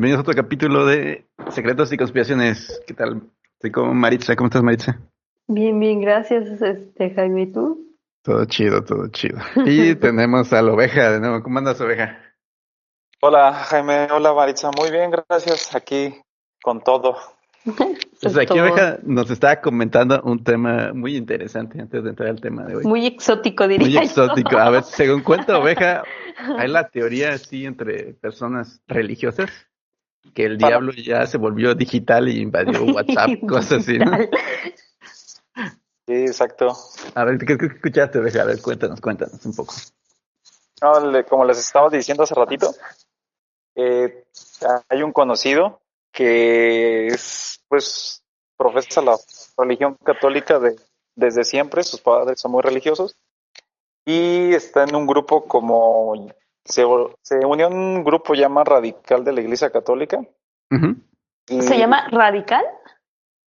Bienvenidos a otro capítulo de Secretos y Conspiraciones. ¿Qué tal? Estoy con Maritza. ¿Cómo estás, Maritza? Bien, bien, gracias, este, Jaime. ¿Y tú? Todo chido, todo chido. Y tenemos a la oveja de nuevo. ¿Cómo andas, oveja? Hola, Jaime. Hola, Maritza. Muy bien, gracias. Aquí con todo. Pues aquí Oveja nos está comentando un tema muy interesante antes de entrar al tema de hoy. Muy exótico, diría Muy exótico. A ver, según cuenta Oveja, hay la teoría así entre personas religiosas que el diablo ya se volvió digital y invadió WhatsApp, cosas así, ¿no? Sí, exacto. A ver, ¿qué, qué escuchaste? A ver, cuéntanos, cuéntanos un poco. No, le- como les estaba diciendo hace ratito, eh, hay un conocido que es, pues, profesa la religión católica de, desde siempre, sus padres son muy religiosos, y está en un grupo como, se, se unió a un grupo llama radical de la iglesia católica. Y- ¿Se llama Radical?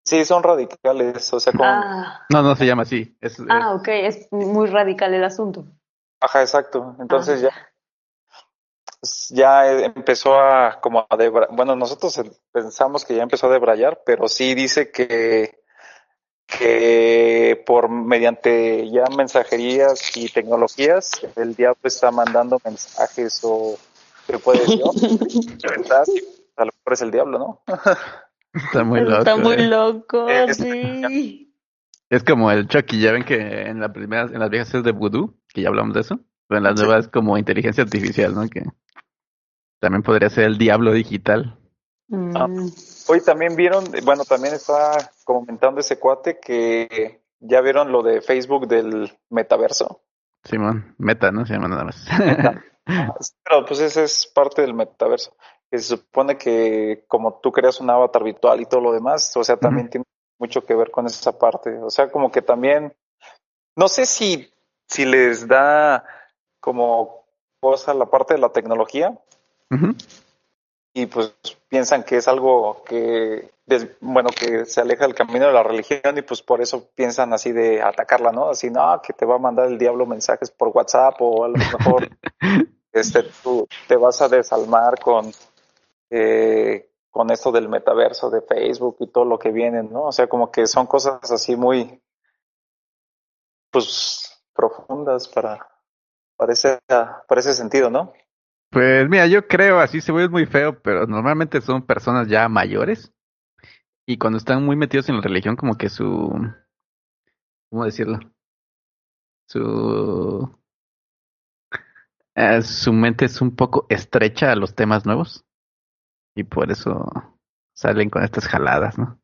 Sí, son radicales, o sea, como, Ah, No, no se llama así. Es, ah, ok, es muy radical el asunto. Ajá, exacto. Entonces Ah. ya, ya eh, empezó a como a debra- bueno, nosotros eh, pensamos que ya empezó a debrayar, pero sí dice que que por mediante ya mensajerías y tecnologías el diablo está mandando mensajes o que puede ser ¿verdad? a lo mejor es el diablo, ¿no? está muy loco. Está muy ¿eh? loco, Es- sí. Es como el Chucky, ya ven que en la primera, en las viejas es de Voodoo, que ya hablamos de eso, pero en las Sí. nuevas es como inteligencia artificial, ¿no? Que también podría ser el diablo digital. Ah. Hoy también vieron, bueno, también está comentando ese cuate que ya vieron lo de Facebook del metaverso. Simón, meta, ¿no? Se llama nada más. Pero pues ese es parte del metaverso. Que se supone que como tú creas un avatar virtual y todo lo demás, o sea, también tiene mucho que ver con esa parte. O sea, como que también, no sé si, si les da como cosa la parte de la tecnología. Y pues piensan que es algo que, bueno, que se aleja del camino de la religión y pues por eso piensan así de atacarla, ¿no? Así, no, que te va a mandar el diablo mensajes por WhatsApp o a lo mejor este, tú te vas a desalmar con, eh, con esto del metaverso de Facebook y todo lo que viene, ¿no? O sea, como que son cosas así muy, pues, profundas para, para ese, para ese sentido, ¿no? Pues mira, yo creo, así se ve muy feo, pero normalmente son personas ya mayores y cuando están muy metidos en la religión, como que su, ¿cómo decirlo? Su, eh, su mente es un poco estrecha a los temas nuevos y por eso salen con estas jaladas, ¿no?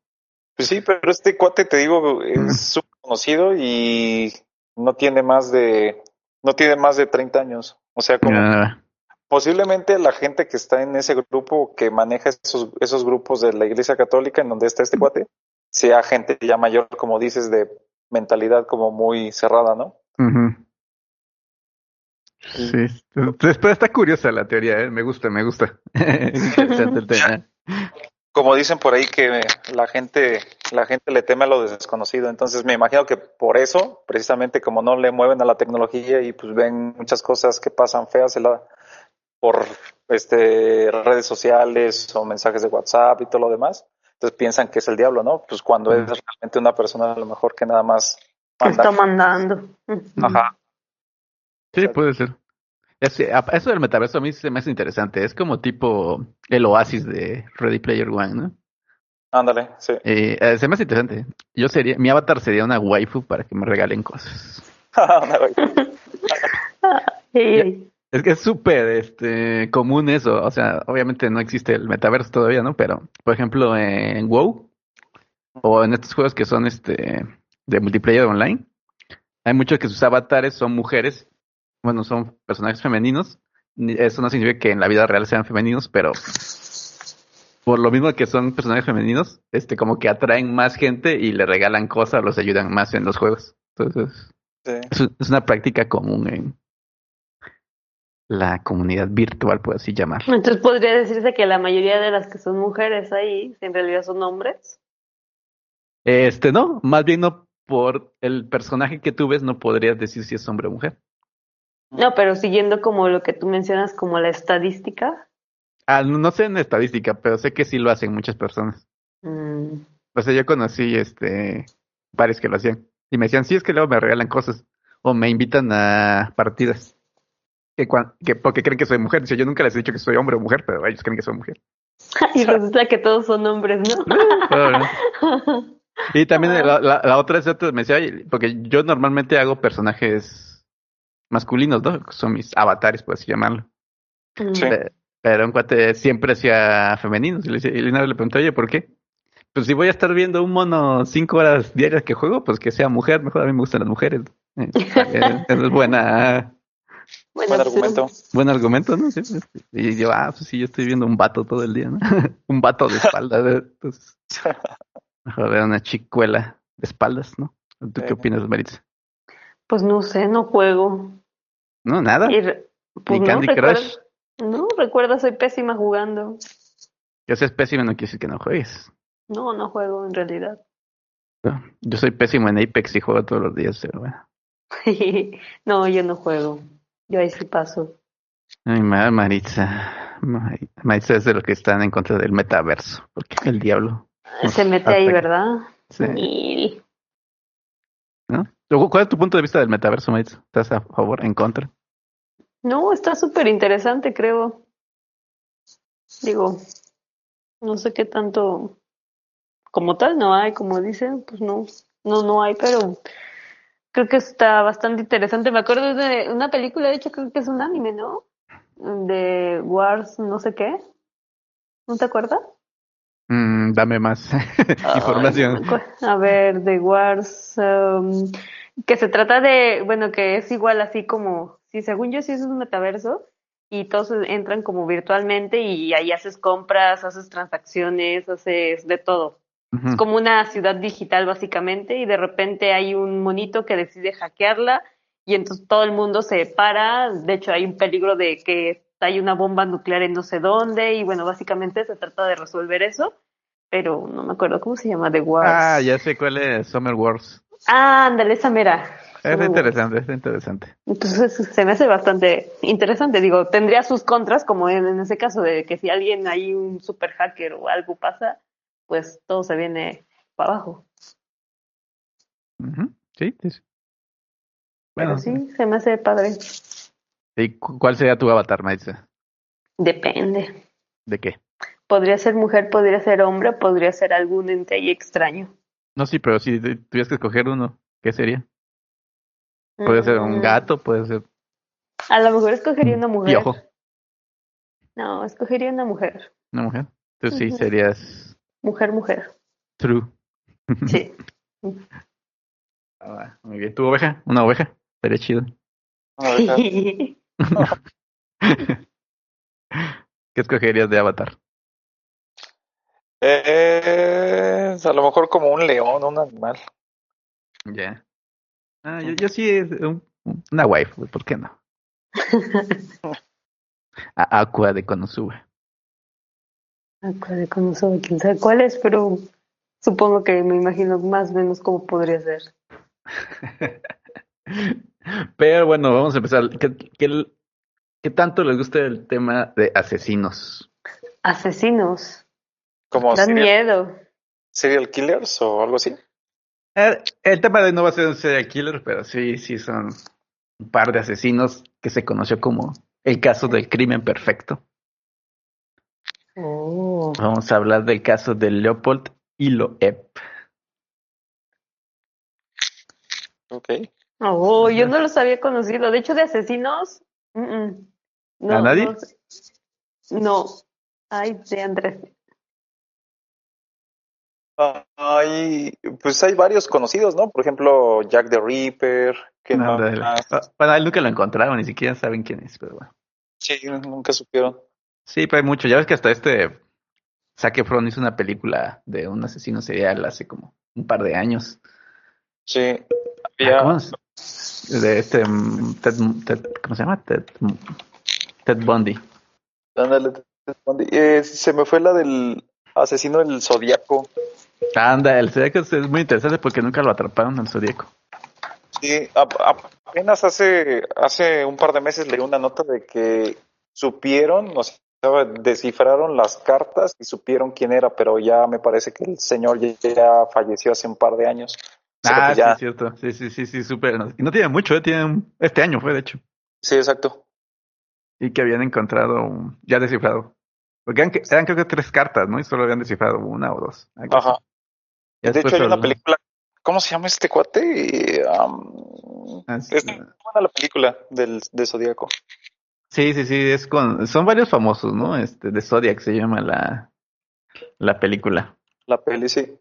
Pues sí, pero este cuate, te digo, es súper conocido y no tiene más de, no tiene más de 30 años. O sea, como Ah, posiblemente la gente que está en ese grupo, que maneja esos, esos grupos de la Iglesia Católica, en donde está este cuate, sea gente ya mayor, como dices, de mentalidad como muy cerrada, ¿no? Sí, entonces, pero está curiosa la teoría, ¿eh? me gusta, me gusta. Es interesante el tema. Como dicen por ahí que la gente, la gente le teme a lo desconocido, entonces me imagino que por eso, precisamente como no le mueven a la tecnología y pues ven muchas cosas que pasan feas en la- por este redes sociales o mensajes de WhatsApp y todo lo demás, entonces piensan que es el diablo, ¿no? Pues cuando es realmente una persona a lo mejor que nada más que manda. está mandando. Ajá. Sí, puede ser. Eso del metaverso a mí se me hace interesante. Es como tipo el oasis de Ready Player One, ¿no? Ándale, sí. Eh, eh, se me hace interesante. Yo sería, mi avatar sería una waifu para que me regalen cosas. Ándale. Es que es súper este, común eso. O sea, obviamente no existe el metaverso todavía, ¿no? Pero, por ejemplo, en WoW o en estos juegos que son este de multiplayer online, hay muchos que sus avatares son mujeres. Bueno, son personajes femeninos. Ni- Eso no significa que en la vida real sean femeninos, pero por lo mismo que son personajes femeninos, este como que atraen más gente y le regalan cosas, los ayudan más en los juegos. Entonces, Sí. es, es una práctica común en la comunidad virtual, por así llamar. Entonces podría decirse que la mayoría de las que son mujeres ahí en realidad son hombres. Este, no, más bien no por el personaje que tú ves, no podrías decir si es hombre o mujer. No, pero siguiendo como lo que tú mencionas como la estadística. Ah, no no sé en estadística, pero sé que sí lo hacen muchas personas. Mm. O sea, yo conocí este varios que lo hacían. Y me decían, sí, es que luego me regalan cosas. O me invitan a partidas. Que, cuan- que porque creen que soy mujer. Dice, yo nunca les he dicho que soy hombre o mujer, pero ellos creen que soy mujer. Y resulta que todos son hombres, ¿no? Pero. Y también la, la- la otra es otra, me decía, "Oye", porque yo normalmente hago personajes masculinos, ¿no? Son mis avatares, por así llamarlo. Mm. Sí. Pe- Pero un cuate siempre hacía femeninos. Y, le y una vez le pregunté, oye, ¿por qué? Pues si voy a estar viendo un mono cinco horas diarias que juego, pues que sea mujer. Mejor a mí me gustan las mujeres. Eh, eh, Eso es buena, Buen argumento. buen argumento, ¿no? Sí, sí. Y yo, ah, pues sí, yo estoy viendo un vato todo el día, ¿no? un vato de espaldas. ¿eh? Entonces, mejor ver una chicuela de espaldas, ¿no? ¿Tú qué Sí. opinas, Maritza? Pues no sé, no juego. No, nada. Y re- pues Ni no, Candy recuerda- Crush. No, recuerda, soy pésima jugando. Que seas pésimo no quiere decir que no juegues. No, no juego en realidad. ¿no? Yo soy pésimo en Apex y juego todos los días, pero bueno. no, yo no juego. Yo ahí sí paso. Ay, ma- Maritza. Mari- Maritza es de los que están en contra del metaverso. Porque el diablo. Se mete ahí. ¿verdad? Sí. Y- ¿no? ¿Cuál es tu punto de vista del metaverso, Maritza? ¿Estás a favor, en contra? No, está súper interesante, creo. Digo, no sé qué tanto, como tal, no hay, como dicen, pues no, no, no hay, pero creo que está bastante interesante. Me acuerdo de una película, de hecho, creo que es un anime, ¿no? De Wars, no sé qué. ¿No te acuerdas? Mm, dame más información. A ver, de Wars, um, que se trata de, bueno, que es igual así como, sí, según yo sí es un metaverso y todos entran como virtualmente y ahí haces compras, haces transacciones, haces de todo. Es como una ciudad digital básicamente y de repente hay un monito que decide hackearla y entonces todo el mundo se para. De hecho, hay un peligro de que hay una bomba nuclear en no sé dónde y bueno, básicamente se trata de resolver eso, pero no me acuerdo cómo se llama, The Wars. Ah, ya sé cuál es Summer Wars. Ah, ándale, esa mera. Es Summer interesante, es interesante. Entonces se me hace bastante interesante. Digo, tendría sus contras, como en, en ese caso de que si alguien hay un super hacker o algo pasa, pues todo se viene para abajo. Sí, sí, sí. Pero Bueno, sí, se me hace padre. ¿y cu- cuál sería tu avatar, Maritza? Depende. ¿De qué? Podría ser mujer, podría ser hombre, podría ser algún ente ahí extraño. No, sí, pero si tu- tuvieras que escoger uno, ¿qué sería? Puede ser un Mm, gato, puede ser A lo mejor escogería una un mujer. piojo, No, escogería una mujer. una mujer. Entonces sí, serías Mujer, mujer. true. Sí. Ah, muy bien. ¿Tu oveja? ¿Una oveja? Sería chido. Oveja. ¿Qué escogerías de avatar? Eh, a lo mejor como un león, un animal. Ya. Ah, yo, yo sí, es un- una waifu, ¿por qué no? A Aqua de Konosuba. De Konosuba, quién sabe cuál es, pero supongo que me imagino más o menos cómo podría ser. Pero bueno, vamos a empezar. ¿Qué, qué, qué tanto les gusta el tema de asesinos? Asesinos. Como Dan serial, miedo. serial killers o algo así. Eh, el tema de no va a ser un serial killer, pero sí, sí son un par de asesinos que se conoció como el caso del crimen perfecto. Oh. Vamos a hablar del caso de Leopold y Loeb. Ok. Oh, yo no los había conocido. De hecho, de asesinos. mm, mm. No, ¿A nadie? No. Ay, de Andrés. Hay, pues hay varios conocidos, ¿no? Por ejemplo, Jack the Ripper, que no, ah, Bueno, él nunca lo encontraron, ni siquiera saben quién es, pero bueno. sí, nunca supieron. Sí, pero hay mucho. Ya ves que hasta este Zac Efron hizo una película de un asesino serial hace como un par de años. Sí, Ah, había, ¿Cómo es? De este mm, Ted, Ted- ¿cómo se llama? Ted, mm, Ted Bundy. ándale, eh, se me fue la del asesino del zodiaco. Anda, el Zodíaco es muy interesante porque nunca lo atraparon al Zodíaco. Sí, apenas hace, hace un par de meses leí una nota de que supieron, o sea, descifraron las cartas y supieron quién era, pero ya me parece que el señor ya, falleció hace un par de años. Ah, ya... sí, cierto. Sí, sí, sí, sí, súper. Y no tiene mucho, ¿eh? tiene este año fue, de hecho. Sí, exacto. Y que habían encontrado, ya descifrado. Porque eran, eran creo que tres cartas, ¿no? Y solo habían descifrado una o dos. Ajá. de hecho, hay una película. ¿Cómo se llama este cuate? Um, es buena la película del, de Zodíaco. Sí, sí, sí, es con, son varios famosos, ¿no? Este, de Zodiac se llama la, la película. La peli, sí.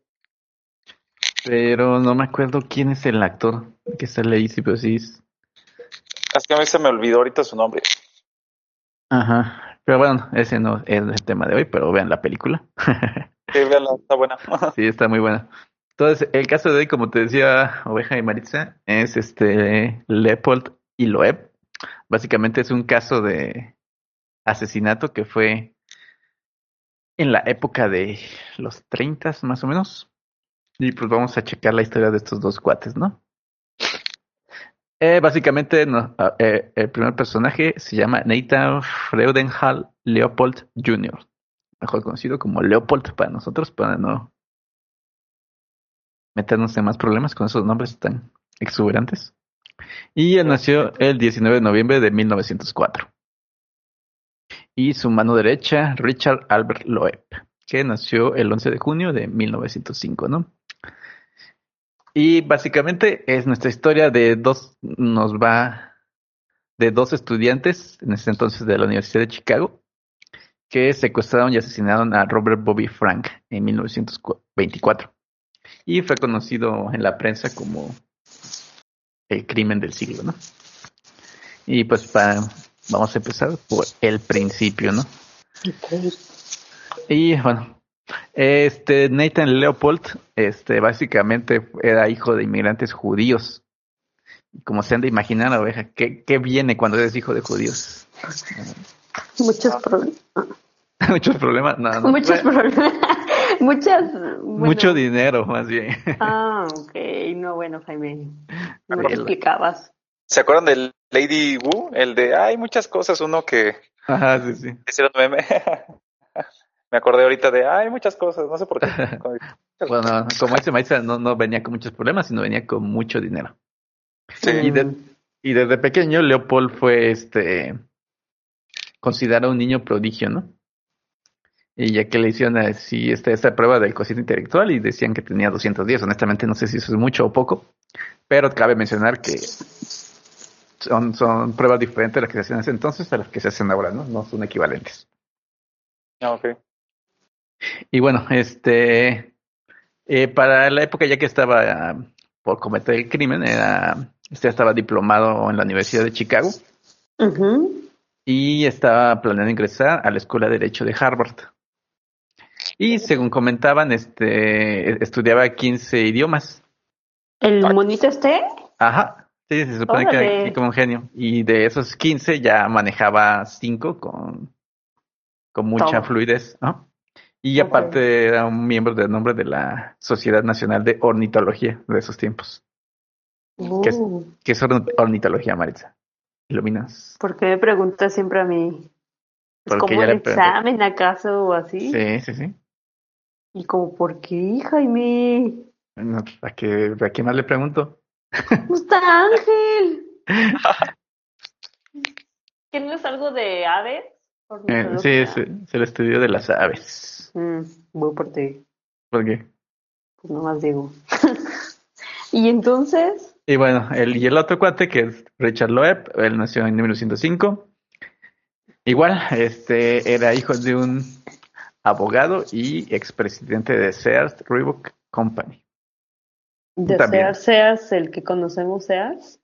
Pero no me acuerdo quién es el actor que sale ahí, sí, pero sí. Es... que a mí se me olvidó ahorita su nombre. Ajá. Pero bueno, ese no es el tema de hoy, pero vean la película. sí, veanla, está buena. sí, está muy buena. Entonces, el caso de hoy, como te decía Oveja y Maritza, es este Leopold y Loeb. Básicamente es un caso de asesinato que fue en la época de los 30 más o menos. Y pues vamos a checar la historia de estos dos cuates, ¿no? Eh, básicamente, ah, eh, el primer personaje se llama Nathan Freudenhall Leopold Jr., mejor conocido como Leopold para nosotros, para no meternos en más problemas con esos nombres tan exuberantes. Y él nació el 19 de noviembre de 1904. Y su mano derecha, Richard Albert Loeb, que nació el 11 de junio de 1905, ¿no? Y básicamente es nuestra historia de dos, nos va de dos estudiantes, en ese entonces de la Universidad de Chicago, que secuestraron y asesinaron a Robert Bobby Frank en 1924. Y fue conocido en la prensa como el crimen del siglo, ¿no? Y pues para, vamos a empezar por el principio, ¿no? Y bueno, este Nathan Leopold, este básicamente era hijo de inmigrantes judíos. Como se han de imaginar, oveja, ¿qué, qué viene cuando eres hijo de judíos? Muchos problemas. Muchos problemas, no, no. Muchos problemas. Muchas. Mucho dinero, más bien. Ah, ok. No, bueno, Jaime. No lo explicabas. ¿Se acuerdan del Lady Wu? El de, hay muchas cosas, uno que. Ajá, sí, sí. Hicieron meme. me acordé ahorita de, hay muchas cosas, no sé por qué. bueno, como dice Maestra, no, no venía con muchos problemas, sino venía con mucho dinero. Sí. Y, y desde pequeño, Leopold fue este considerado un niño prodigio, ¿no? Y ya que le hicieron así esta, esta prueba del cociente intelectual y decían que tenía 210, honestamente no sé si eso es mucho o poco, pero cabe mencionar que son, son pruebas diferentes a las que se hacían ese entonces a las que se hacen ahora, ¿no? No son equivalentes. Ah, ok. Y bueno, este, eh, para la época ya que estaba por cometer el crimen, era, este estaba diplomado en la Universidad de Chicago y estaba planeando ingresar a la Escuela de Derecho de Harvard. Y según comentaban, este, estudiaba 15 idiomas. ¿El monito este? Ajá, sí, se supone que era como un genio. Y de esos 15 ya manejaba 5 con, con mucha fluidez, ¿no? Y aparte era un miembro del nombre de la Sociedad Nacional de Ornitología de esos tiempos. ¿Qué, es, uh. ¿Qué, es, ornitología, Maritza? ¿Iluminas? ¿Por qué me preguntas siempre a mí? ¿Es como un examen acaso o así? Sí, sí, sí. ¿Y como por qué, Jaime? ¿a, qué, ¿A quién más le pregunto? ¡Está Ángel! ¿Qué no es algo de aves? Eh, sí, es, el estudio de las aves. Mm, voy por ti. ¿Por qué? Pues nomás digo. ¿Y entonces? Y bueno, el, y el otro cuate que es Richard Loeb, él nació en 1905. Igual, este, era hijo de un abogado y expresidente de Sears Reebok Company. ¿De Sears, Sears, el que conocemos Sears?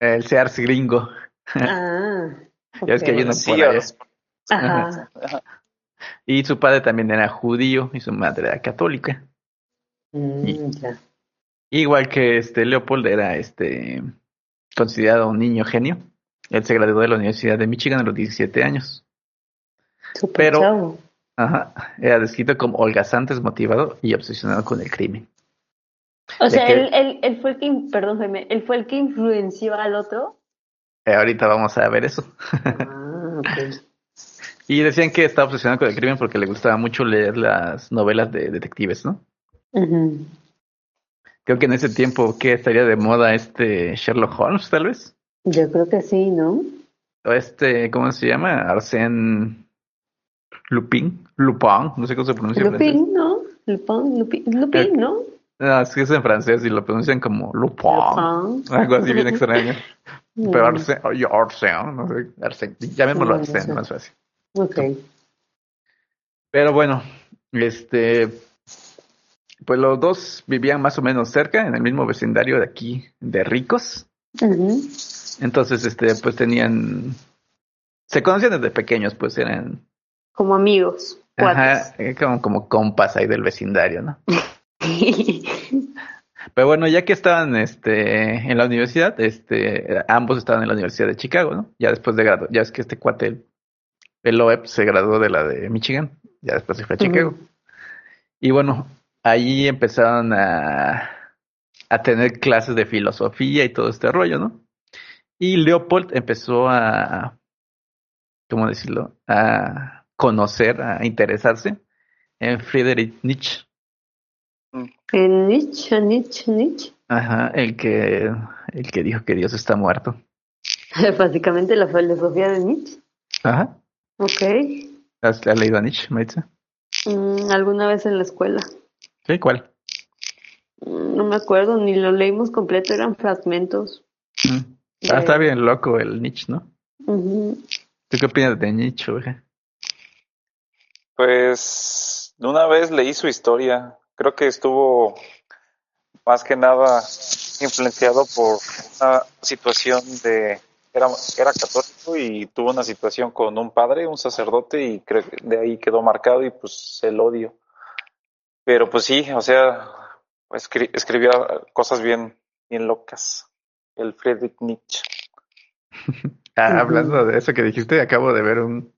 El Sears gringo. Ah. Ya es que hay uno por Ajá. Y su padre también era judío y su madre era católica. Mm, igual que este Leopold era este considerado un niño genio. Él se graduó de la Universidad de Michigan a los 17 años. Pero Ajá, era descrito como holgazante, motivado y obsesionado con el crimen. O sea, él, él, él, fue el que, perdón, Jaime, él fue el que influenció al otro. Eh, ahorita vamos a ver eso. Ah, Y decían que estaba obsesionado con el crimen porque le gustaba mucho leer las novelas de detectives, ¿no? Creo que en ese tiempo, ¿qué estaría de moda este Sherlock Holmes, tal vez? Yo creo que sí, ¿no? O este, ¿cómo se llama? Arsène Lupin, Lupin, no sé cómo se pronuncia. Lupin, ¿no? Lupin, Lupin, Lupin, ¿no? No, es que es en francés y lo pronuncian como Lupin. Lupin. Algo así bien extraño. Pero Arsène, oye, Arsène, no sé, Arsène, llamémoslo. Arsène, más fácil. Ok. Pero bueno, este, pues los dos vivían más o menos cerca, en el mismo vecindario de aquí, de ricos. Entonces, este, pues tenían, se conocían desde pequeños, pues eran, Como amigos. ajá, como, como compas ahí del vecindario, ¿no? Pero bueno, ya que estaban, este, en la universidad, este, ambos estaban en la Universidad de Chicago, ¿no? Ya después de grado, ya es que este cuate, el, el se graduó de la de Michigan, ya después se fue a Chicago. Y bueno, ahí empezaron a, a tener clases de filosofía y todo este rollo, ¿no? Y Leopold empezó a, ¿cómo decirlo? A conocer, a interesarse en Friedrich Nietzsche. En Nietzsche, Nietzsche, Nietzsche. Ajá, el que, el que dijo que Dios está muerto. Básicamente la filosofía de Nietzsche. Ajá. Ok. ¿Has, has leído a Nietzsche, Maritza? Mm, alguna vez en la escuela. Sí, ¿cuál? Mm, No me acuerdo, ni lo leímos completo, eran fragmentos. Mm. Ah, está bien loco el Nietzsche, ¿no? ¿Tú qué opinas de Nietzsche, oiga? Pues una vez leí su historia. Creo que estuvo más que nada influenciado por una situación de era, era católico y tuvo una situación con un padre, un sacerdote y creo que de ahí quedó marcado y pues el odio. Pero pues sí, o sea, escri- escribía cosas bien, bien locas. El Friedrich Nietzsche. Ah, hablando de eso que dijiste, acabo de ver un,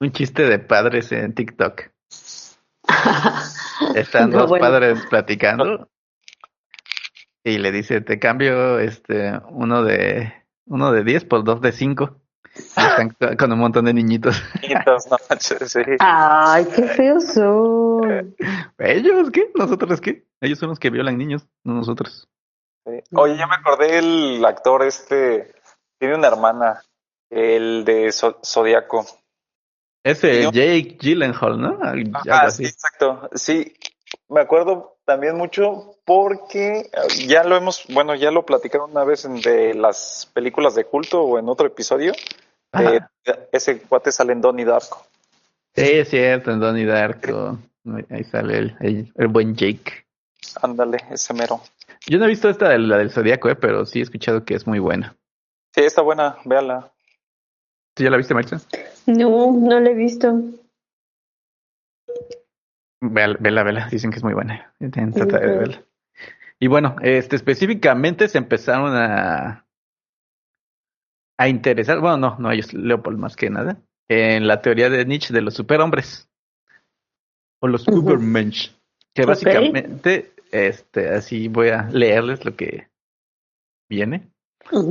un chiste de padres en TikTok. Están No, dos bueno. padres platicando y le dice, te cambio este uno de uno de 10 por dos de 5. Están co- con un montón de niñitos. Niñitos, no manches, sí. Ay, qué feos son. ¿Ellos qué? ¿Nosotros qué? Ellos son los que violan niños, no nosotros. Sí. Oye, ya me acordé el actor este, tiene una hermana, el de Zo- Zodíaco. Ese Yo- Jake Gyllenhaal, ¿no? Ah, así. sí, exacto. Sí, me acuerdo también mucho porque eh, ya lo hemos, bueno, ya lo platicaron una vez en de las películas de culto o en otro episodio. Eh, Ajá. ese cuate sale en Donnie Darko. Sí, es cierto, en Donnie Darko. Ahí sale el, el, el buen Jake. Ándale, ese mero. Yo no he visto esta de la del Zodíaco, eh, pero sí he escuchado que es muy buena. Sí, está buena, véala. ¿Tú ya la viste, Marisa? No, no lo he visto. Vela, vela, vela. Dicen que es muy buena. Trata de verla. Y bueno, este, específicamente se empezaron a, a interesar, bueno, no, no ellos, Leopold más que nada, en la teoría de Nietzsche de los superhombres. O los. Übermensch. Que básicamente, este, así voy a leerles lo que viene.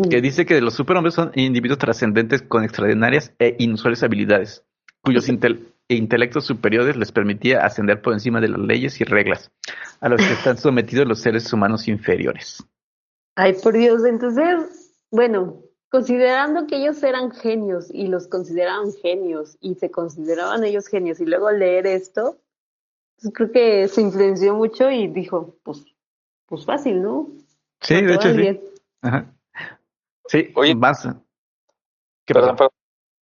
Que dice que los superhombres son individuos trascendentes con extraordinarias e inusuales habilidades, cuyos intel- intelectos superiores les permitía ascender por encima de las leyes y reglas, a los que están sometidos los seres humanos inferiores. Ay, por Dios, entonces, bueno, considerando que ellos eran genios y los consideraban genios y se consideraban ellos genios y luego leer esto, pues creo que se influenció mucho y dijo, pues, pues fácil, ¿no? Sí, de hecho sí. Ajá. Sí, Oye. más. ¿Qué Perdón, pasó? pero,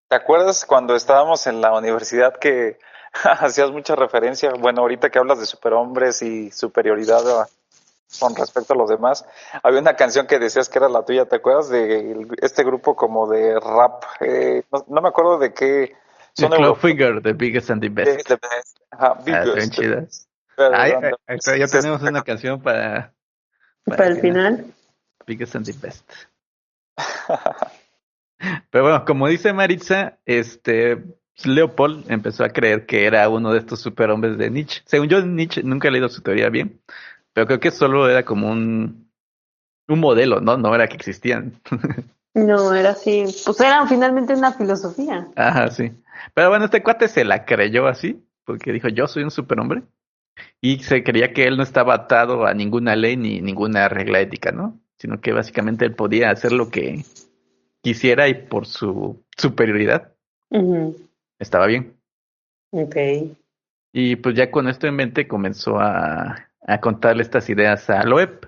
¿te acuerdas cuando estábamos en la universidad que hacías mucha referencia? Bueno, ahorita que hablas de superhombres y superioridad a- con respecto a los demás, había una canción que decías que era la tuya, ¿te acuerdas de el- este grupo como de rap? Eh, no, no me acuerdo de qué. The Son Club Figure, The Biggest and the Best. ajá, Ah, Biggest. chidas. Pero, Ay, ya tenemos una canción para, Para el que- final. Biggest and the Best. Pero bueno, como dice Maritza, este Leopold empezó a creer que era uno de estos superhombres de Nietzsche. Según yo, Nietzsche nunca he leído su teoría bien, pero creo que solo era como un, un modelo, ¿no? No era que existían. No, era así. Pues era finalmente una filosofía. Ajá, sí. Pero bueno, este cuate se la creyó así, porque dijo, yo soy un superhombre. Y se creía que él no estaba atado a ninguna ley ni ninguna regla ética, ¿no? Sino que básicamente él podía hacer lo que quisiera y por su superioridad estaba bien. Ok. Y pues ya con esto en mente comenzó a, a contarle estas ideas a Loeb.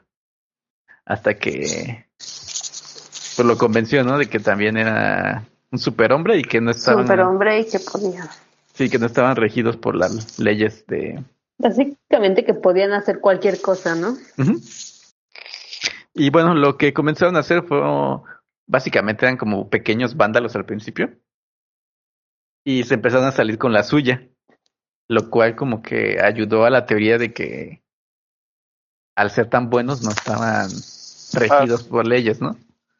Hasta que pues lo convenció, ¿no? De que también era un superhombre y que no estaban, Superhombre y que podía. sí, que no estaban regidos por las leyes de, Básicamente que podían hacer cualquier cosa, ¿no? Ujú. Y bueno, lo que comenzaron a hacer fue, básicamente eran como pequeños vándalos al principio. Y se empezaron a salir con la suya. Lo cual como que ayudó a la teoría de que al ser tan buenos no estaban regidos por leyes, ¿no?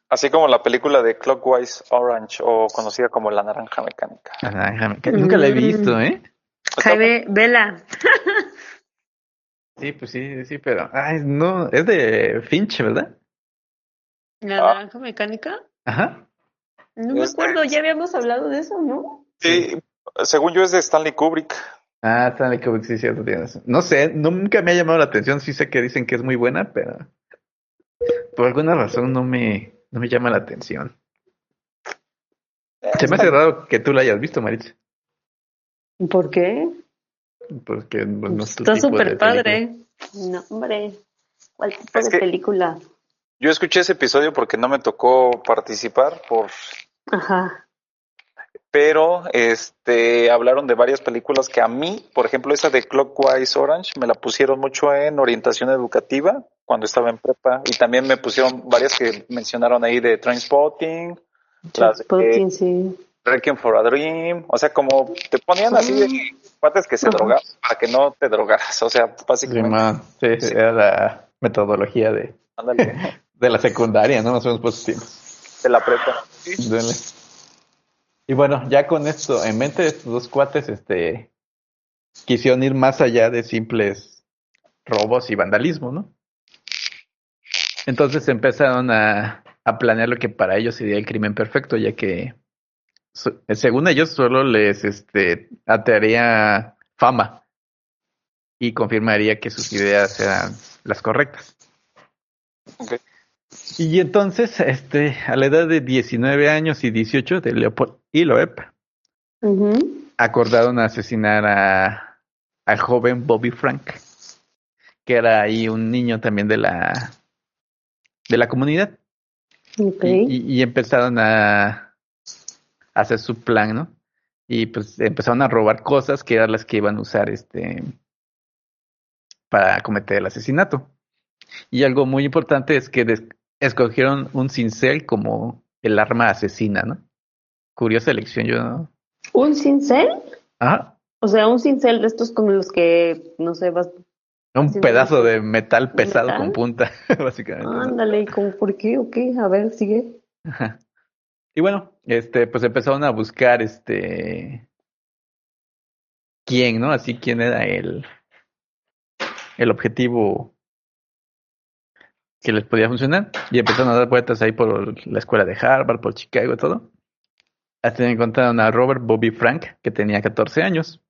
Así como la película de Clockwise Orange o conocida como La Naranja Mecánica. Ajá, que Nunca la he visto, ¿eh? Jaime, vela. Sí, pues sí, sí, pero... Ay, no, es de Finch, ¿verdad? ¿La Ah. naranja mecánica? Ajá. No me acuerdo, ya habíamos hablado de eso, ¿no? Sí, según yo es de Stanley Kubrick. Ah, Stanley Kubrick, sí, cierto, tienes. No sé, nunca me ha llamado la atención. Sí sé que dicen que es muy buena, pero por alguna razón no me, no me llama la atención. Se me hace raro que tú la hayas visto, Maritza. ¿Por qué? Porque pues, no es tu Está tipo de súper película. padre. No, hombre. ¿Cuál tipo Es de película? Yo escuché ese episodio porque no me tocó participar por Ajá. pero este hablaron de varias películas que a mí, por ejemplo, esa de Clockwise Orange me la pusieron mucho en orientación educativa cuando estaba en prepa y también me pusieron varias que mencionaron ahí de Trainspotting, las de sí. Requiem for a Dream, o sea, como te ponían así de cuates que se drogaban para que no te drogaras, o sea, Sí, básicamente, man. Sí, sí, era la metodología de, ándale, de la secundaria, ¿no? Más o menos por esos tiempos. de la prepa. Y bueno, ya con esto en mente, estos dos cuates, este, quisieron ir más allá de simples robos y vandalismo, ¿no? Entonces empezaron a, a planear lo que para ellos sería el crimen perfecto, ya que según ellos solo les este, fama y confirmaría que sus ideas eran las correctas. Y entonces, este, a la edad de 19 años y 18 de Leopold y Loeb, acordaron asesinar a, al joven Bobby Frank, que era ahí un niño también de la, de la comunidad. Y, y- y empezaron a hacer su plan, ¿no? Y pues empezaron a robar cosas que eran las que iban a usar este para cometer el asesinato. Y algo muy importante es que escogieron un cincel como el arma asesina, ¿no? Curiosa elección, yo. ¿Un cincel? Ajá. O sea, un cincel de estos con los que, no sé, vas... Un Sí, pedazo de metal pesado ¿Metal? con punta, básicamente. ¿no? Ándale, ¿y por qué o qué? A ver, sigue. Ajá. Y bueno, este, pues empezaron a buscar este quién, ¿no? Así quién era el el objetivo que les podía funcionar. Y empezaron a dar vueltas ahí por la escuela de Harvard, por Chicago todo. Hasta encontraron a Robert Bobby Frank, que tenía 14 años.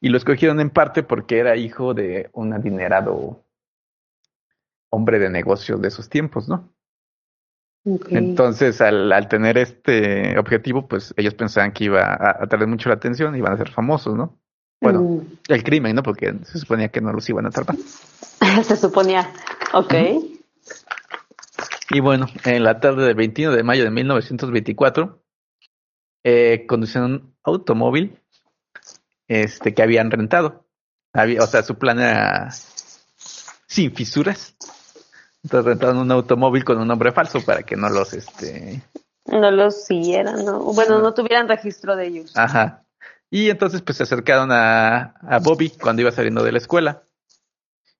Y lo escogieron en parte porque era hijo de un adinerado hombre de negocios de esos tiempos, ¿no? Entonces, al, al tener este objetivo, pues ellos pensaban que iba a atraer mucho la atención, iban a ser famosos, ¿no? Bueno, Mm. el crimen, ¿no? Porque se suponía que no los iban a atrapar. Se suponía. Ok. Y bueno, en la tarde del 21 de mayo de 1924, eh, conducían un automóvil este, que habían rentado. Había, o sea, su plan era sin fisuras. Entonces rentaron un automóvil con un nombre falso para que no los, este, No los siguieran, ¿no? Bueno, no tuvieran registro de ellos. Ajá. Y entonces pues se acercaron a, a Bobby cuando iba saliendo de la escuela.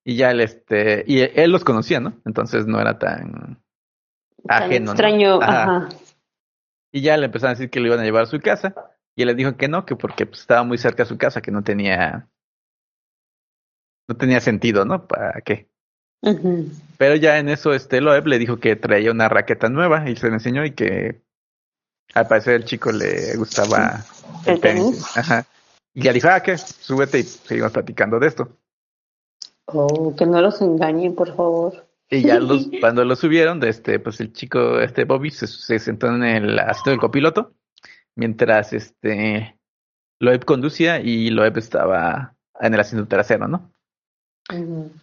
Y ya él, este, y él los conocía, ¿no? Entonces no era tan Tan ajeno. ¿no? extraño, Ajá. ajá. Y ya le empezaron a decir que lo iban a llevar a su casa. Y él les dijo que no, que porque pues, estaba muy cerca de su casa, que no tenía, no tenía sentido, ¿no? ¿Para qué? Pero ya en eso, este Loeb le dijo que traía una raqueta nueva y se la enseñó y que al parecer el chico le gustaba El el tenis. tenis. Ajá. Y ya dijo, ah, ¿qué? Súbete y seguimos platicando de esto. Oh, que no los engañen, por favor. Y ya los, cuando lo subieron, de este, pues el chico, este Bobby, se, se sentó en el asiento del copiloto, mientras este Loeb conducía y Loeb estaba en el asiento trasero, ¿no?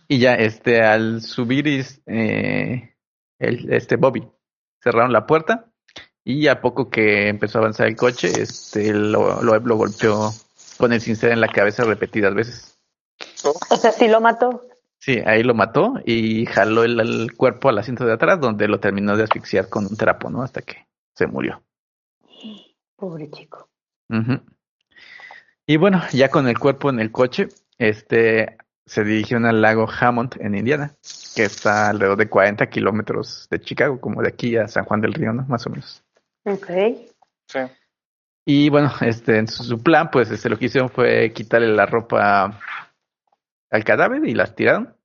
Y ya este al subir eh, el, este Bobby cerraron la puerta y a poco que empezó a avanzar el coche, este lo, lo golpeó con el cincel en la cabeza repetidas veces. O sea, sí lo mató. Sí, ahí lo mató y jaló el, el cuerpo al asiento de atrás donde lo terminó de asfixiar con un trapo, ¿no? Hasta que se murió. Pobre chico. Y bueno, ya con el cuerpo en el coche, este se dirigieron al lago Hammond en Indiana, que está alrededor de 40 kilómetros de Chicago, como de aquí a San Juan del Río, ¿no? Más o menos. Ok. Sí. Y bueno, este, en su, plan, pues este, lo que hicieron fue quitarle la ropa al cadáver y las tiraron.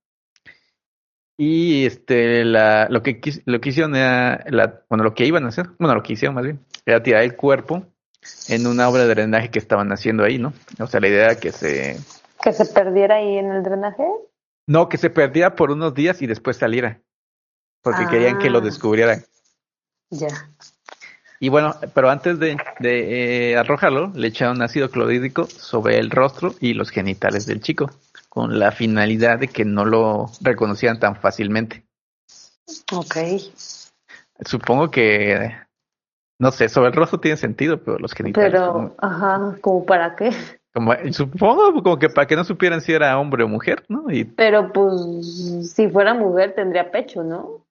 Y este, la, lo que quis- lo que hicieron era, la, bueno, lo que iban a hacer, bueno, lo que hicieron más bien, era tirar el cuerpo en una obra de drenaje que estaban haciendo ahí, ¿no? O sea, la idea era que se, Que se perdiera ahí en el drenaje. no, que se perdiera por unos días y después saliera, porque querían que lo Ah. descubrieran. Ya. Y bueno, pero antes de, de eh, arrojarlo, le echaron ácido clorhídrico sobre el rostro y los genitales del chico, con la finalidad de que no lo reconocieran tan fácilmente. Ok. Supongo que, no sé, sobre el rostro tiene sentido, pero los genitales, Pero, como, ajá, ¿como para qué? Como- supongo como que para que no supieran si era hombre o mujer, ¿no? Y Pero pues, si fuera mujer tendría pecho, ¿no?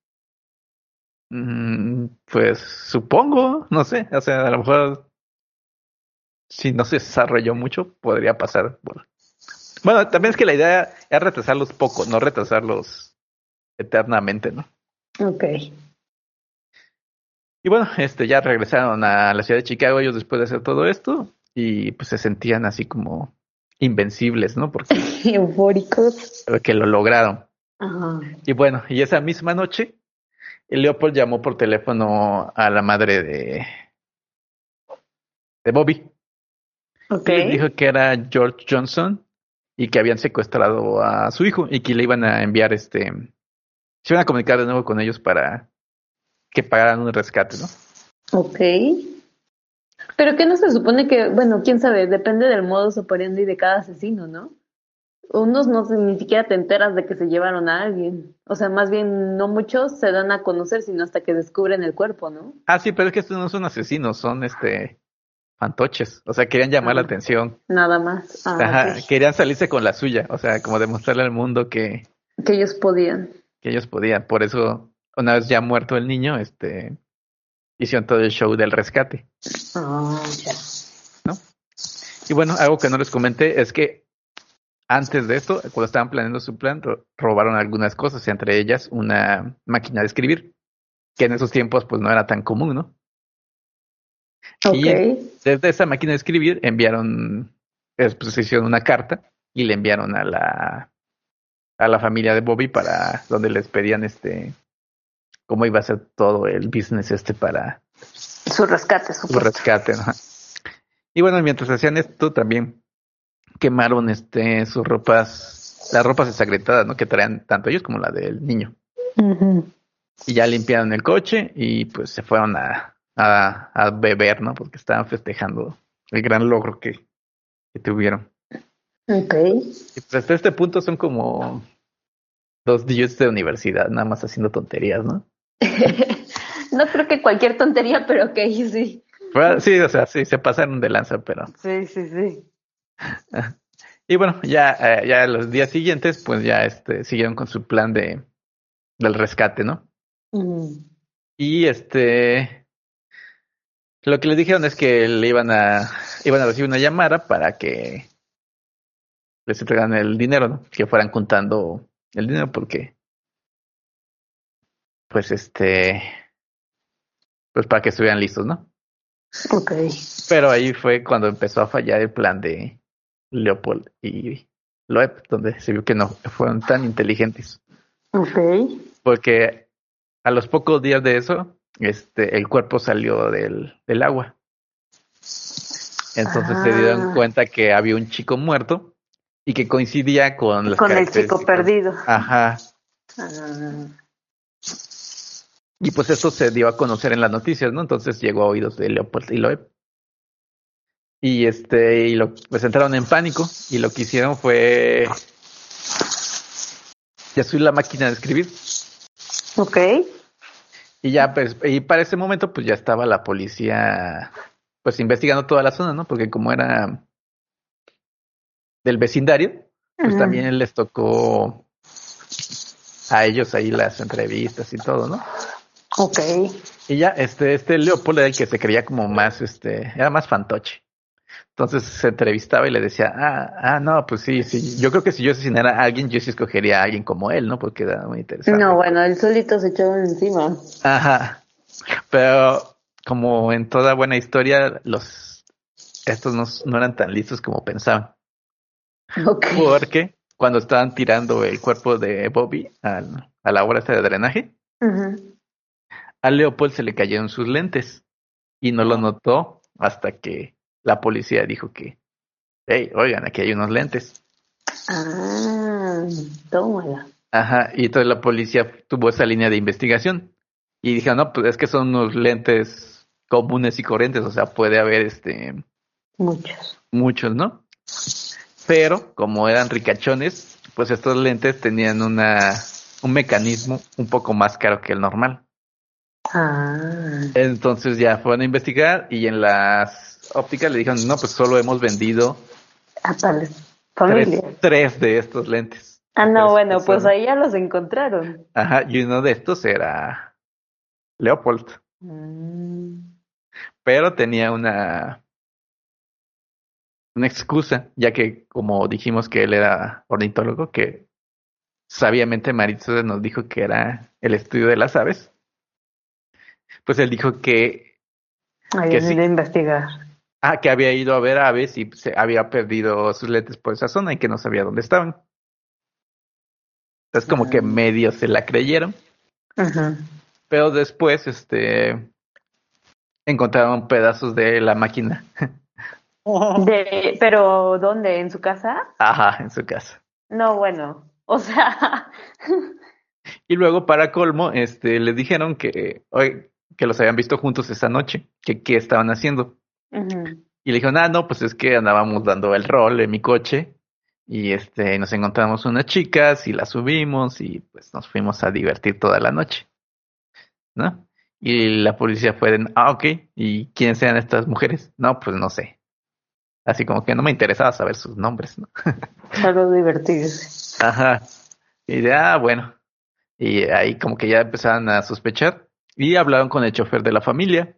mm, pues supongo, no sé, o sea, a lo mejor si no se desarrolló mucho, podría pasar. Bueno, Bueno, también es que la idea es retrasarlos poco, no retrasarlos eternamente, ¿no? Ok. Y bueno, este ya regresaron a la ciudad de Chicago ellos después de hacer todo esto y pues se sentían así como invencibles, ¿no? Porque, Eufóricos. porque lo lograron. Ajá. Y bueno, y esa misma noche, Leopold llamó por teléfono a la madre de, de Bobby. Ok. Y dijo que era George Johnson y que habían secuestrado a su hijo y que le iban a enviar este. Se iban a comunicar de nuevo con ellos para que pagaran un rescate, ¿no? Ok. Pero que no se supone que, bueno, quién sabe, depende del modus operandi de cada asesino, ¿no? Unos no ni siquiera te enteras de que se llevaron a alguien. O sea, más bien no muchos se dan a conocer, sino hasta que descubren el cuerpo, ¿no? Ah, sí, pero es que estos no son asesinos, son este fantoches. O sea, querían llamar la Ah. atención. Nada más. Ah, Ajá, querían salirse con la suya. O sea, como demostrarle al mundo que, Que ellos podían. que ellos podían. Por eso, una vez ya muerto el niño, este hicieron todo el show del rescate. Ah, ya. Y bueno, algo que no les comenté es que antes de esto, cuando estaban planeando su plan, ro- robaron algunas cosas, entre ellas una máquina de escribir, que en esos tiempos pues no era tan común, ¿no? Ok. Y desde esa máquina de escribir enviaron, pues hicieron una carta y le enviaron a la a la familia de Bobby para donde les pedían este cómo iba a ser todo el business este para Su rescate, su supuesto. rescate. ajá. Y bueno, mientras hacían esto también quemaron este sus ropas, las ropas ensangrentadas, ¿no? Que traían tanto ellos como la del niño. Y ya limpiaron el coche y pues se fueron a, a, a beber, ¿no? Porque estaban festejando el gran logro que, que tuvieron. Ok. Y pues hasta este punto son como dos dudes de universidad, nada más haciendo tonterías, ¿no? no creo que cualquier tontería, pero ok, sí. Sí, o sea, sí, se pasaron de lanza, pero... Sí, sí, sí. Y bueno, ya, eh, ya los días siguientes, pues ya este, siguieron con su plan de del rescate, ¿no? Mm. Y este lo que les dijeron es que le iban a iban a recibir una llamada para que les entregaran el dinero, ¿no? Que fueran contando el dinero porque pues este pues para que estuvieran listos, ¿no? Ok. Pero ahí fue cuando empezó a fallar el plan de Leopold y Loeb, donde se vio que no fueron tan inteligentes. Ok. Porque a los pocos días de eso, este, el cuerpo salió del, del agua. Entonces se dieron Ah. cuenta que había un chico muerto y que coincidía con las Con el chico perdido. Ajá. Ah, Y pues eso se dio a conocer en las noticias, ¿no? Entonces llegó a oídos de Leopold y Loeb. Y este, y lo, pues entraron en pánico y lo que hicieron fue ya subir la máquina de escribir. ok. Y ya, pues, y para ese momento, pues ya estaba la policía, pues investigando toda la zona, ¿no? Porque como era del vecindario, pues también les tocó a ellos ahí las entrevistas y todo, ¿no? Ok. Y ya, este, este Leopold era el que se creía como más, este, era más fantoche. Entonces se entrevistaba y le decía, ah, ah, no, pues sí, sí, yo creo que si yo asesinara a alguien, yo sí escogería a alguien como él, ¿no? Porque era muy interesante. No, bueno, él solito se echó encima. Ajá. Pero como en toda buena historia, los estos no, no eran tan listos como pensaban. Porque cuando estaban tirando el cuerpo de Bobby al- a la obra de drenaje. A Leopold se le cayeron sus lentes y no lo notó hasta que la policía dijo que, hey, oigan, aquí hay unos lentes. Ah, tómala. Ajá, y entonces la policía tuvo esa línea de investigación y dijeron, no, pues es que son unos lentes comunes y corrientes, o sea, puede haber este Muchos. muchos, ¿no? Pero como eran ricachones, pues estos lentes tenían una un mecanismo un poco más caro que el normal. Ah, Entonces ya fueron a investigar y en las ópticas le dijeron, no, pues solo hemos vendido a tales tres, familias. tres de estos lentes. Ah, no, Tres bueno, pues ahí ya los encontraron. Ajá, y uno de estos era Leopold, Mm. pero tenía una una excusa, ya que como dijimos que él era ornitólogo, que sabiamente Maritza nos dijo que era el estudio de las aves, pues él dijo que Habían Que sí. ido a investigar. Ah, que había ido a ver aves y se había perdido sus lentes por esa zona y que no sabía dónde estaban. Entonces como que medio se la creyeron, pero después este encontraron pedazos de la máquina. De, pero ¿dónde? ¿En su casa? Ajá, en su casa. No, bueno. O sea, Y luego para colmo, este le dijeron que oye, que los habían visto juntos esa noche, que qué estaban haciendo. Y le dijeron, ah, no, pues es que andábamos dando el rol en mi coche y este nos encontramos unas chicas y las subimos y pues nos fuimos a divertir toda la noche, ¿no? Y la policía fue de, ah, ok, ¿y quiénes eran estas mujeres? No, pues no sé. Así como que no me interesaba saber sus nombres, ¿no? solo divertirse. Ajá. Y de, ah, bueno. Y ahí como que ya empezaron a sospechar y hablaron con el chofer de la familia.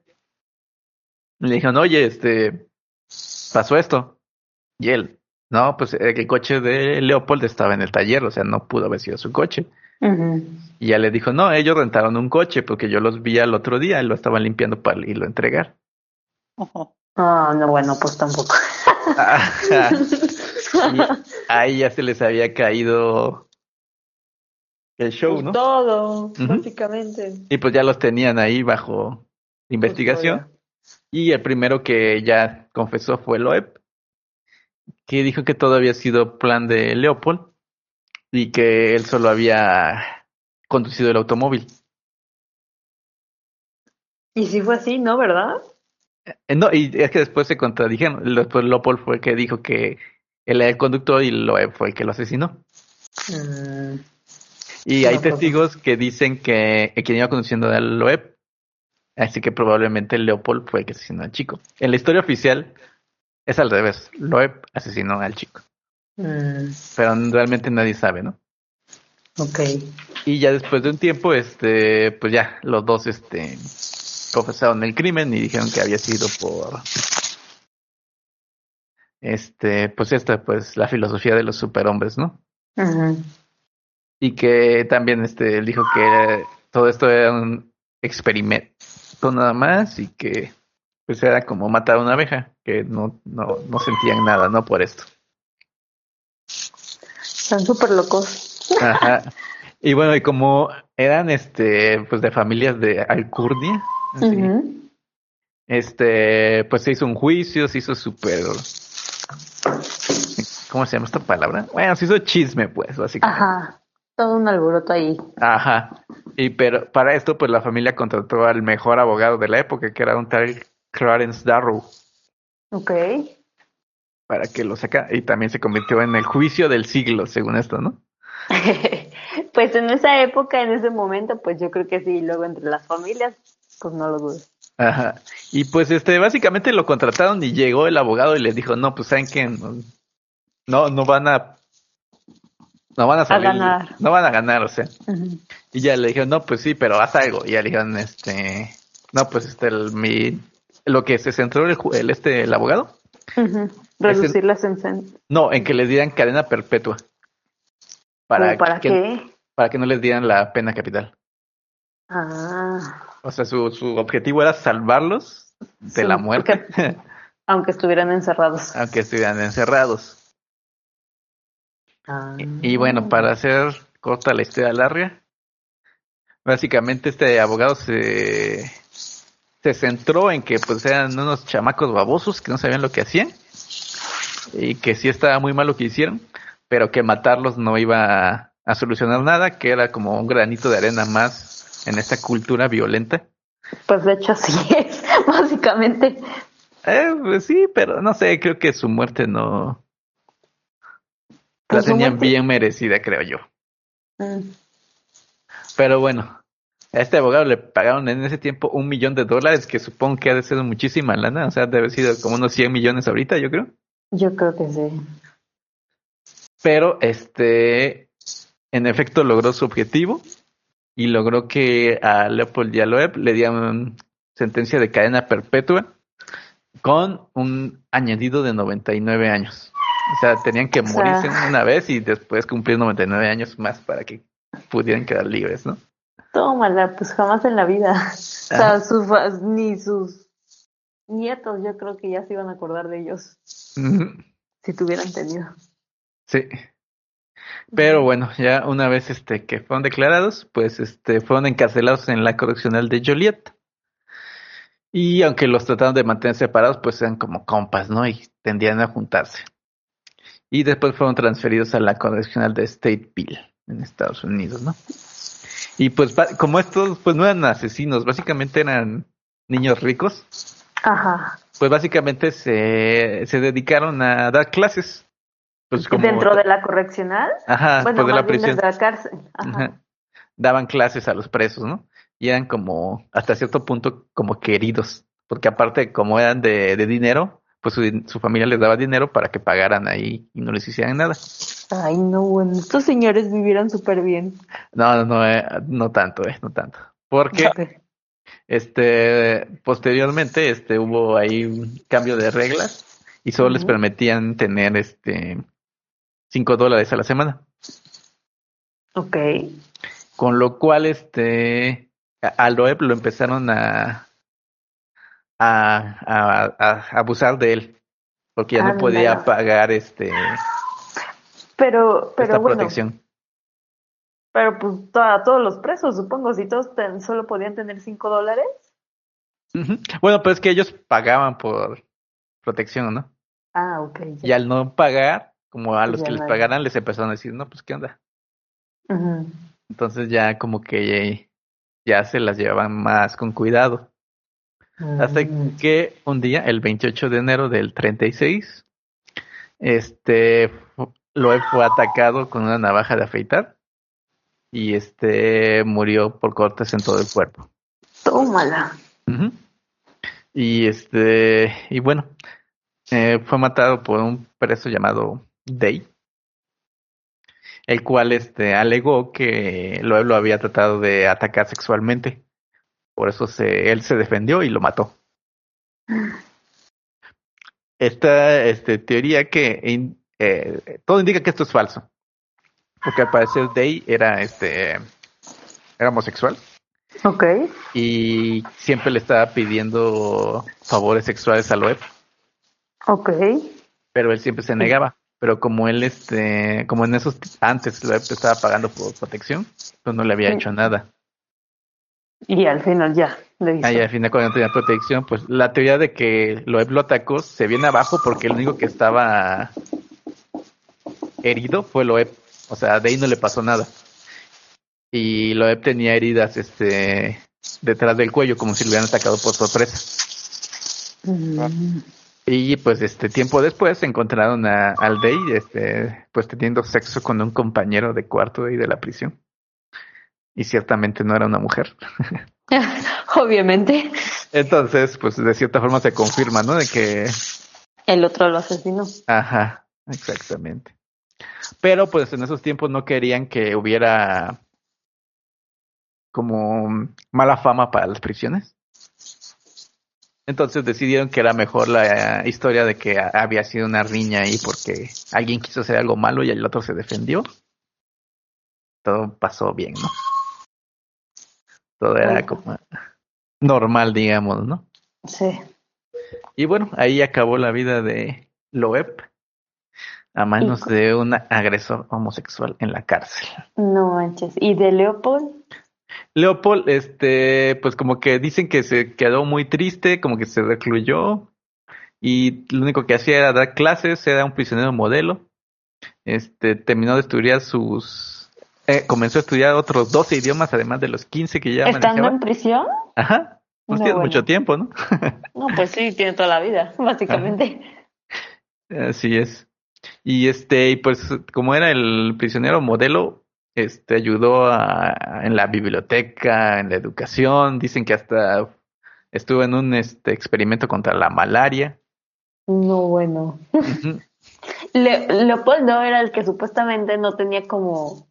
Le dijeron, oye, este, pasó esto. Y él, no, pues eh, el coche de Leopold estaba en el taller, o sea, no pudo haber sido su coche. Y ya le dijo, no, ellos rentaron un coche porque yo los vi al otro día y lo estaban limpiando para irlo a entregar. Ah, no, bueno, pues tampoco. Y ahí ya se les había caído el show, ¿no? Todo, básicamente. Y pues ya los tenían ahí bajo investigación. Y el primero que ya confesó fue Loeb, que dijo que todo había sido plan de Leopold y que él solo había conducido el automóvil. Y si fue así, ¿no? ¿Verdad? Eh, No, y es que después se contradijeron. Después Leopold fue el que dijo que él era el conductor y Loeb fue el que lo asesinó. Mm, Y hay testigos que dicen que el quien iba conduciendo era Loeb, así que probablemente Leopold fue el que asesinó al chico. En la historia oficial es al revés, Loeb asesinó al chico, mm, pero realmente nadie sabe, ¿no? ok. Y ya después de un tiempo, este, pues ya los dos, este, confesaron el crimen y dijeron que había sido por, este, pues esta, pues la filosofía de los superhombres, ¿no? Y que también este él dijo que todo esto era un experimento nada más y que pues era como matar a una abeja que no no no sentían nada no por esto Están súper locos. Ajá. y bueno y como eran este, pues de familias de alcurnia. así. Este, pues se hizo un juicio, se hizo súper. ¿Cómo se llama esta palabra? Bueno, se hizo chisme, pues, básicamente. Ajá. Todo un alboroto ahí. Ajá. Y pero para esto, pues la familia contrató al mejor abogado de la época, que era un tal Clarence Darrow, Ok. para que lo saca. Y también se convirtió en el juicio del siglo, según esto, ¿no? pues en esa época, en ese momento, pues yo creo que sí. Luego entre las familias, pues no lo dudo. Ajá. Y pues este, básicamente lo contrataron y llegó el abogado y les dijo, no, pues saben que no, no van a, no van a salir, ganar. no van a ganar, o sea. Y ya le dijeron, no, pues sí, pero haz algo. Y ya le dijeron, este, no, pues este, el, mi, lo que se centró el, el este, el abogado, Ujú. Reducir las no, en que les dieran cadena perpetua. Para, ¿Para que, qué? para que no les dieran la pena capital. Ah. O sea, su, su objetivo era salvarlos de Sí, la muerte, Aunque estuvieran encerrados. aunque estuvieran encerrados. Ah. Y bueno, para hacer corta la historia larga, básicamente este abogado se, se centró en que pues eran unos chamacos babosos que no sabían lo que hacían y que sí estaba muy mal lo que hicieron, pero que matarlos no iba a, a solucionar nada, que era como un granito de arena más en esta cultura violenta. Pues de hecho así es, básicamente. Eh, pues sí, pero no sé, creo que su muerte no la Pues tenían bien merecida, creo yo. Mm. Pero bueno, a este abogado le pagaron en ese tiempo un millón de dólares, que supongo que ha de ser muchísima lana, o sea, debe haber sido como unos 100 millones ahorita, yo creo. Yo creo que sí. Pero este, en efecto, logró su objetivo y logró que a Leopold y a Loeb le dieran sentencia de cadena perpetua con un añadido de 99 años. O sea, tenían que O sea- morirse una vez y después cumplir 99 años más para que pudieran quedar libres, ¿no? Tómala, pues jamás en la vida. O sea, sus, ni sus nietos yo creo que ya se iban a acordar de ellos si tuvieran tenido. Sí. Pero bueno, ya una vez este que fueron declarados, pues este fueron encarcelados en la correccional de Joliet. Y aunque los trataron de mantener separados, pues eran como compas, ¿no? Y tendían a juntarse. Y después fueron transferidos a la correccional de Stateville, en Estados Unidos, ¿no? Y pues como estos, pues no eran asesinos, básicamente eran niños ricos, Ajá. pues básicamente se, se dedicaron a dar clases. Pues como, Dentro de la correccional. Ajá, bueno, pues de la prisión. desde la cárcel. Ajá. Ajá. Daban clases a los presos, ¿no? Y eran como, hasta cierto punto, como queridos. Porque aparte, como eran de, de dinero, pues su, su familia les daba dinero para que pagaran ahí y no les hicieran nada. Ay, no, bueno, estos señores vivieran súper bien. No, no, no, eh, no tanto, eh, no tanto. Porque, este, posteriormente, este, hubo ahí un cambio de reglas y solo les permitían tener, este, cinco dólares a la semana. Ok. Con lo cual, este, a a Loeb lo empezaron a, a, a, a abusar de él, porque ya no Ándale. podía pagar este Pero, pero esta bueno, protección. pero pues a todos los presos, supongo, si todos ten- solo podían tener cinco dólares. Bueno, pero es que ellos pagaban por protección, ¿no? Ah, ok. ya. Y al no pagar, como a Pues los ya que les pagaran, les empezaron a decir, no, pues qué onda. Entonces ya como que ya se las llevaban más con cuidado. Hasta que un día, el 28 de enero del 36, este, Loeb fue atacado con una navaja de afeitar y este murió por cortes en todo el cuerpo. Tómala. Y este, y bueno, eh, fue matado por un preso llamado Day, el cual este alegó que Loeb lo había tratado de atacar sexualmente. Por eso se, él se defendió y lo mató. Esta este, teoría que in- eh, todo indica que esto es falso. Porque al parecer Day era este era homosexual Ok. y siempre le estaba pidiendo favores sexuales a Loeb, Ok. pero él siempre se negaba. pero como él, este, como en esos antes Loeb estaba pagando por protección, pues no le había hecho nada. Y al final ya le hizo. Ahí al final cuando tenía protección, pues la teoría de que Loeb lo atacó se viene abajo porque el único que estaba herido fue Loeb. O sea, de ahí no le pasó nada. Y Loeb tenía heridas este detrás del cuello como si lo hubieran atacado por sorpresa. Mm. Y pues este tiempo después encontraron a, al Day este pues teniendo sexo con un compañero de cuarto ahí de la prisión. Y ciertamente no era una mujer. Obviamente, Entonces, pues de cierta forma se confirma, ¿no? De que el otro lo asesinó. Ajá, exactamente. Pero pues en esos tiempos no querían que hubiera como mala fama para las prisiones. Entonces decidieron que era mejor la historia de que había sido una riña ahí porque alguien quiso hacer algo malo y el otro se defendió. Todo pasó bien, ¿no? Todo era como normal, digamos, ¿no? Sí. Y bueno, ahí acabó la vida de Loeb a manos Y- de un agresor homosexual en la cárcel. No manches. ¿Y de Leopold? Leopold, este, pues como que dicen que se quedó muy triste, como que se recluyó y lo único que hacía era dar clases, era un prisionero modelo. Este, terminó de estudiar sus, eh, comenzó a estudiar otros 12 idiomas además de los 15 que ya ¿Estando manejaba. en prisión? Ajá, pues No, tiene bueno. mucho tiempo, ¿no? No, pues sí, tiene toda la vida, básicamente. Así es. Y este, y pues como era el prisionero modelo, este ayudó a, en la biblioteca, en la educación, dicen que hasta estuvo en un este experimento contra la malaria. No, bueno. Ujú. Le- Leopold no era el que supuestamente no tenía como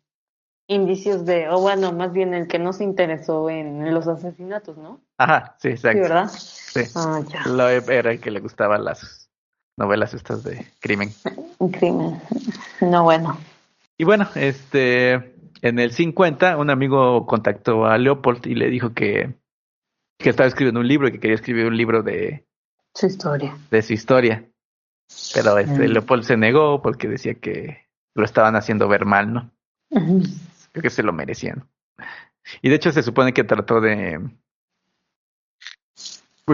indicios de, o bueno, más bien el que no se interesó en los asesinatos, ¿no? Ajá, sí, Sí, exacto. ¿verdad? Sí. Ah, ya. Loeb era el que le gustaban las novelas estas de crimen. Un crimen. No, bueno. Y bueno, este, en el 50, un amigo contactó a Leopold y le dijo que, que estaba escribiendo un libro y que quería escribir un libro de, Su historia. de su historia. Pero este, Mm. Leopold se negó porque decía que lo estaban haciendo ver mal, ¿no? Creo que se lo merecían. Y de hecho se supone que trató de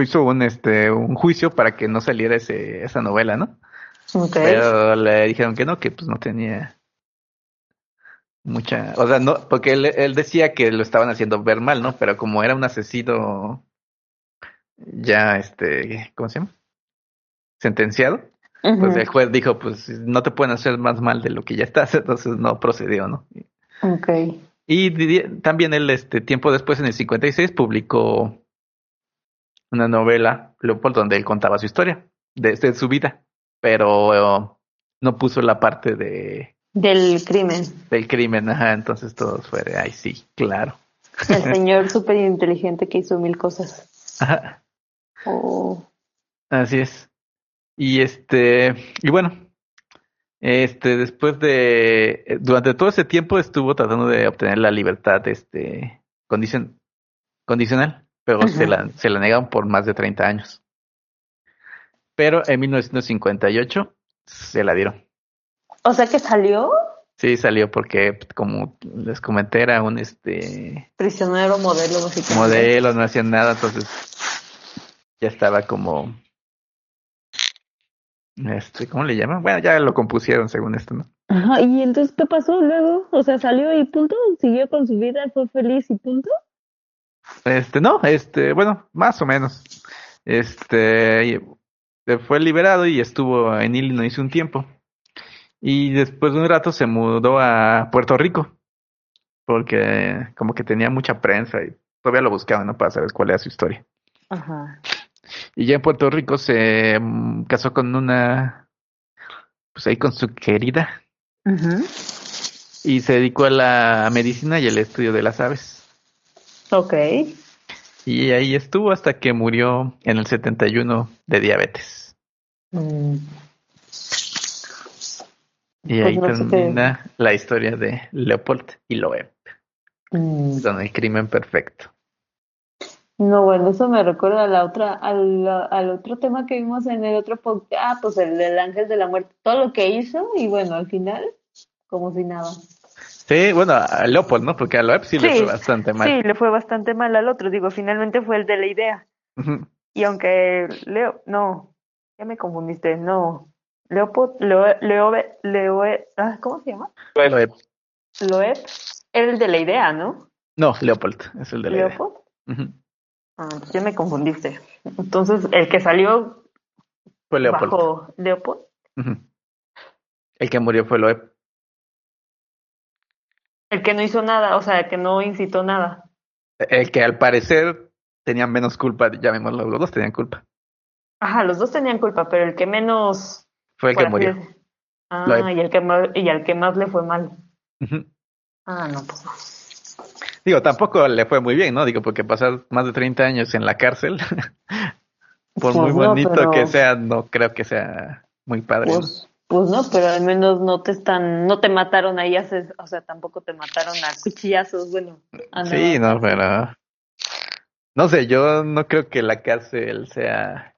hizo un este un juicio para que no saliera ese, esa novela, ¿no? Ok. Pero le dijeron que no, que pues no tenía mucha, o sea, no, porque él, él decía que lo estaban haciendo ver mal, ¿no? Pero como era un asesino ya, este, ¿cómo se llama? Sentenciado, pues el juez dijo, pues no te pueden hacer más mal de lo que ya estás, entonces no procedió, ¿no? Ok. Y también él, este, tiempo después, en el 56, publicó una novela, Leopold, donde él contaba su historia, de, de su vida, pero eh, no puso la parte de Del crimen. del crimen, ajá, entonces todos fue de, ay, sí, claro. El señor súper inteligente que hizo mil cosas. Ajá, Oh. así es. Y este, y bueno, este, después de, eh, durante todo ese tiempo estuvo tratando de obtener la libertad, este, condicion, condicional, pero se la, se la negaron por más de 30 años. Pero en 1958 se la dieron. O sea que salió Sí, salió porque, como les comenté, era un, este, prisionero modelo, básicamente. modelo, no hacía nada, entonces ya estaba como, este, ¿cómo le llaman? Bueno, ya lo compusieron según esto, ¿no? Ajá, y entonces, ¿qué pasó luego? O sea, salió y punto, siguió con su vida, fue feliz y punto. Este, no, este, bueno, más o menos. Este, fue liberado y estuvo en Illinois un tiempo. Y después de un rato se mudó a Puerto Rico, porque como que tenía mucha prensa y todavía lo buscaban, ¿no? Para saber cuál era su historia. Ajá. Y ya en Puerto Rico se mm, casó con una, pues ahí con su querida, y se dedicó a la medicina y el estudio de las aves. Ok. Y ahí estuvo hasta que murió en el 71 de diabetes. Mm, Y Pues ahí no qué- termina la historia de Leopold y Loeb, mm. con el crimen perfecto. No, bueno, eso me recuerda a la otra, al, al otro tema que vimos en el otro podcast, ah, pues el del ángel de la muerte, todo lo que hizo y bueno, al final, como si nada. Sí, bueno, a Leopold, ¿no? Porque a Loeb sí, le fue bastante mal. Sí, le fue bastante mal al otro, digo, finalmente fue el de la idea. Y aunque Leo, no, ya me confundiste, no, Leopold, Leo, Leo, Leo, ah, ¿cómo se llama? Loeb. Loeb, era el de la idea, ¿no? No, Leopold, es el de la idea. Leopold. Ujú. Ah, pues ya me confundiste. Entonces, el que salió Fue Leopold. bajo Leopold. El que murió fue Loeb. El que no hizo nada, o sea, el que no incitó nada. El que al parecer tenía menos culpa, llamémoslo, los dos tenían culpa. Ajá, los dos tenían culpa, pero el que menos. Fue el que murió. decir- Ah, y el que y al que más le fue mal. Ah, no, pues no. Digo, tampoco le fue muy bien, ¿no? Digo, porque pasar más de 30 años en la cárcel, por muy no, bonito pero- que sea, no creo que sea muy padre. Pues, pues no, pero al menos no te están, no te mataron ahí, haces, o sea, tampoco te mataron a cuchillazos, bueno. a Sí, no, pero... No sé, yo no creo que la cárcel sea...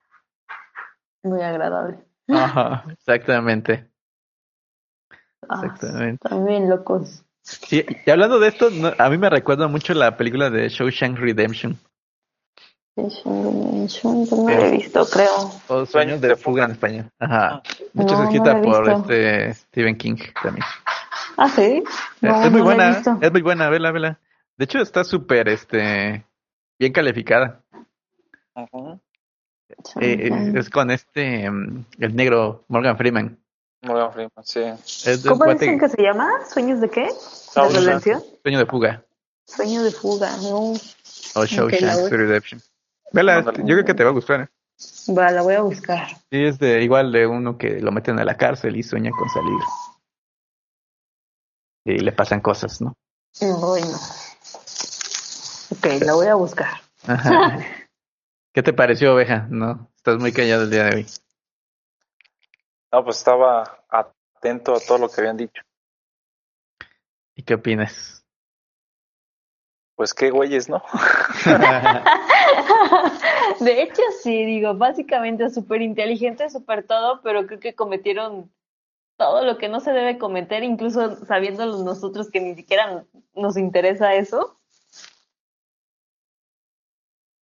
Muy agradable. Ajá, exactamente. Ah, Exactamente. también locos. Sí, y hablando de esto, no- a mí me recuerda mucho la película de Shawshank Redemption, No lo he visto, creo. o Sueños de Fuga en español. Ajá. De hecho, No, es no escrita la por este Stephen King también. Ah, sí. No, es muy la buena, es muy buena, vela, vela. De hecho, está súper, este, bien calificada. Ujú. Eh, es, es con este, mm, el negro Morgan Freeman. Morgan Freeman, sí. Es ¿Cómo cuate- dicen que se llama? ¿Sueños de qué? No, ¿De o sea, redención? Sueño de fuga Sueño de fuga, no. o Shawshank la voy- Redemption. Vela, yo creo que te va a gustar. ¿eh? Va, la voy a buscar. Sí, es de igual de uno que lo meten a la cárcel y sueña con salir. Y le pasan cosas, ¿no? Ay, no. Ok, la voy a buscar. Ajá. ¿Qué te pareció, oveja? No, estás muy callado el día de hoy. No, pues estaba atento a todo lo que habían dicho. ¿Y qué opinas? Pues qué güeyes, ¿no? De hecho, sí, digo, básicamente súper inteligente, súper todo, pero creo que cometieron todo lo que no se debe cometer, incluso sabiéndolo nosotros que ni siquiera nos interesa eso.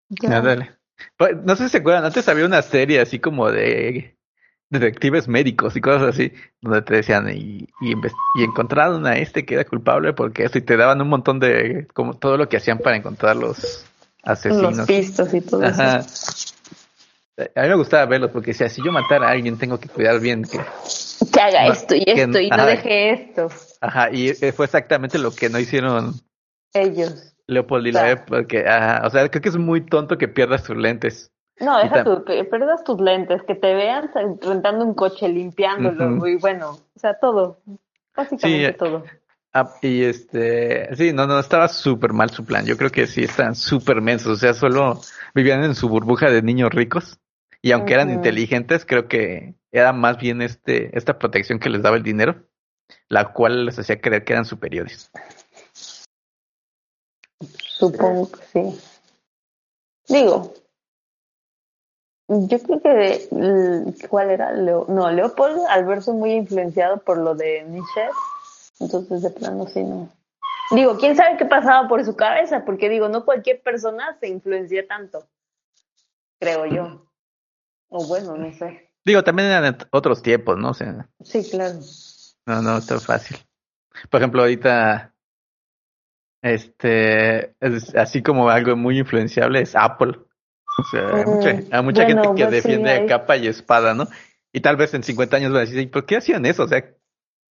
Ya. Dale. Pues, No sé si se acuerdan, antes había una serie así como de detectives médicos y cosas así, donde te decían y, y, encontraron a este que era culpable porque esto y te daban un montón de, como todo lo que hacían para encontrar los asesinos. Los pistos y todo Ajá. eso. A mí me gustaba verlos porque decía, si yo matara a alguien tengo que cuidar bien que... Que haga No, esto y que- esto y no ajá. deje esto. Ajá, y eh, fue exactamente lo que no hicieron Ellos. Leopold y Claro. Loeb, porque, ajá, o sea, creo que es muy tonto que pierdas tus lentes. No, deja tu, perdas tus lentes, que te vean rentando un coche, limpiándolo, y bueno, o sea, todo. Básicamente Sí, todo. Ah, y este, sí, no, no, estaba súper mal su plan. Yo creo que sí están súper mensos. O sea, solo vivían en su burbuja de niños ricos. Y aunque eran inteligentes, creo que era más bien este, esta protección que les daba el dinero, la cual les hacía creer que eran superiores. Supongo que sí. Digo, yo creo que ¿cuál era? Leo, no, Leopold, al verse muy influenciado por lo de Nietzsche, entonces de plano sí no. Digo, quién sabe qué pasaba por su cabeza, porque digo, no cualquier persona se influencia tanto, creo yo. O bueno, no sé. Digo, también eran ot- otros tiempos, ¿no? O sea, Sí, claro. no, no, está fácil. Por ejemplo, ahorita, este, es así como algo muy influenciable es Apple. O sea, hay mucha, Mm, hay mucha bueno, gente que pues sí, defiende hay- a capa y espada, ¿no? Y tal vez en 50 años van a decir, "¿Y ¿por qué hacían eso? O sea,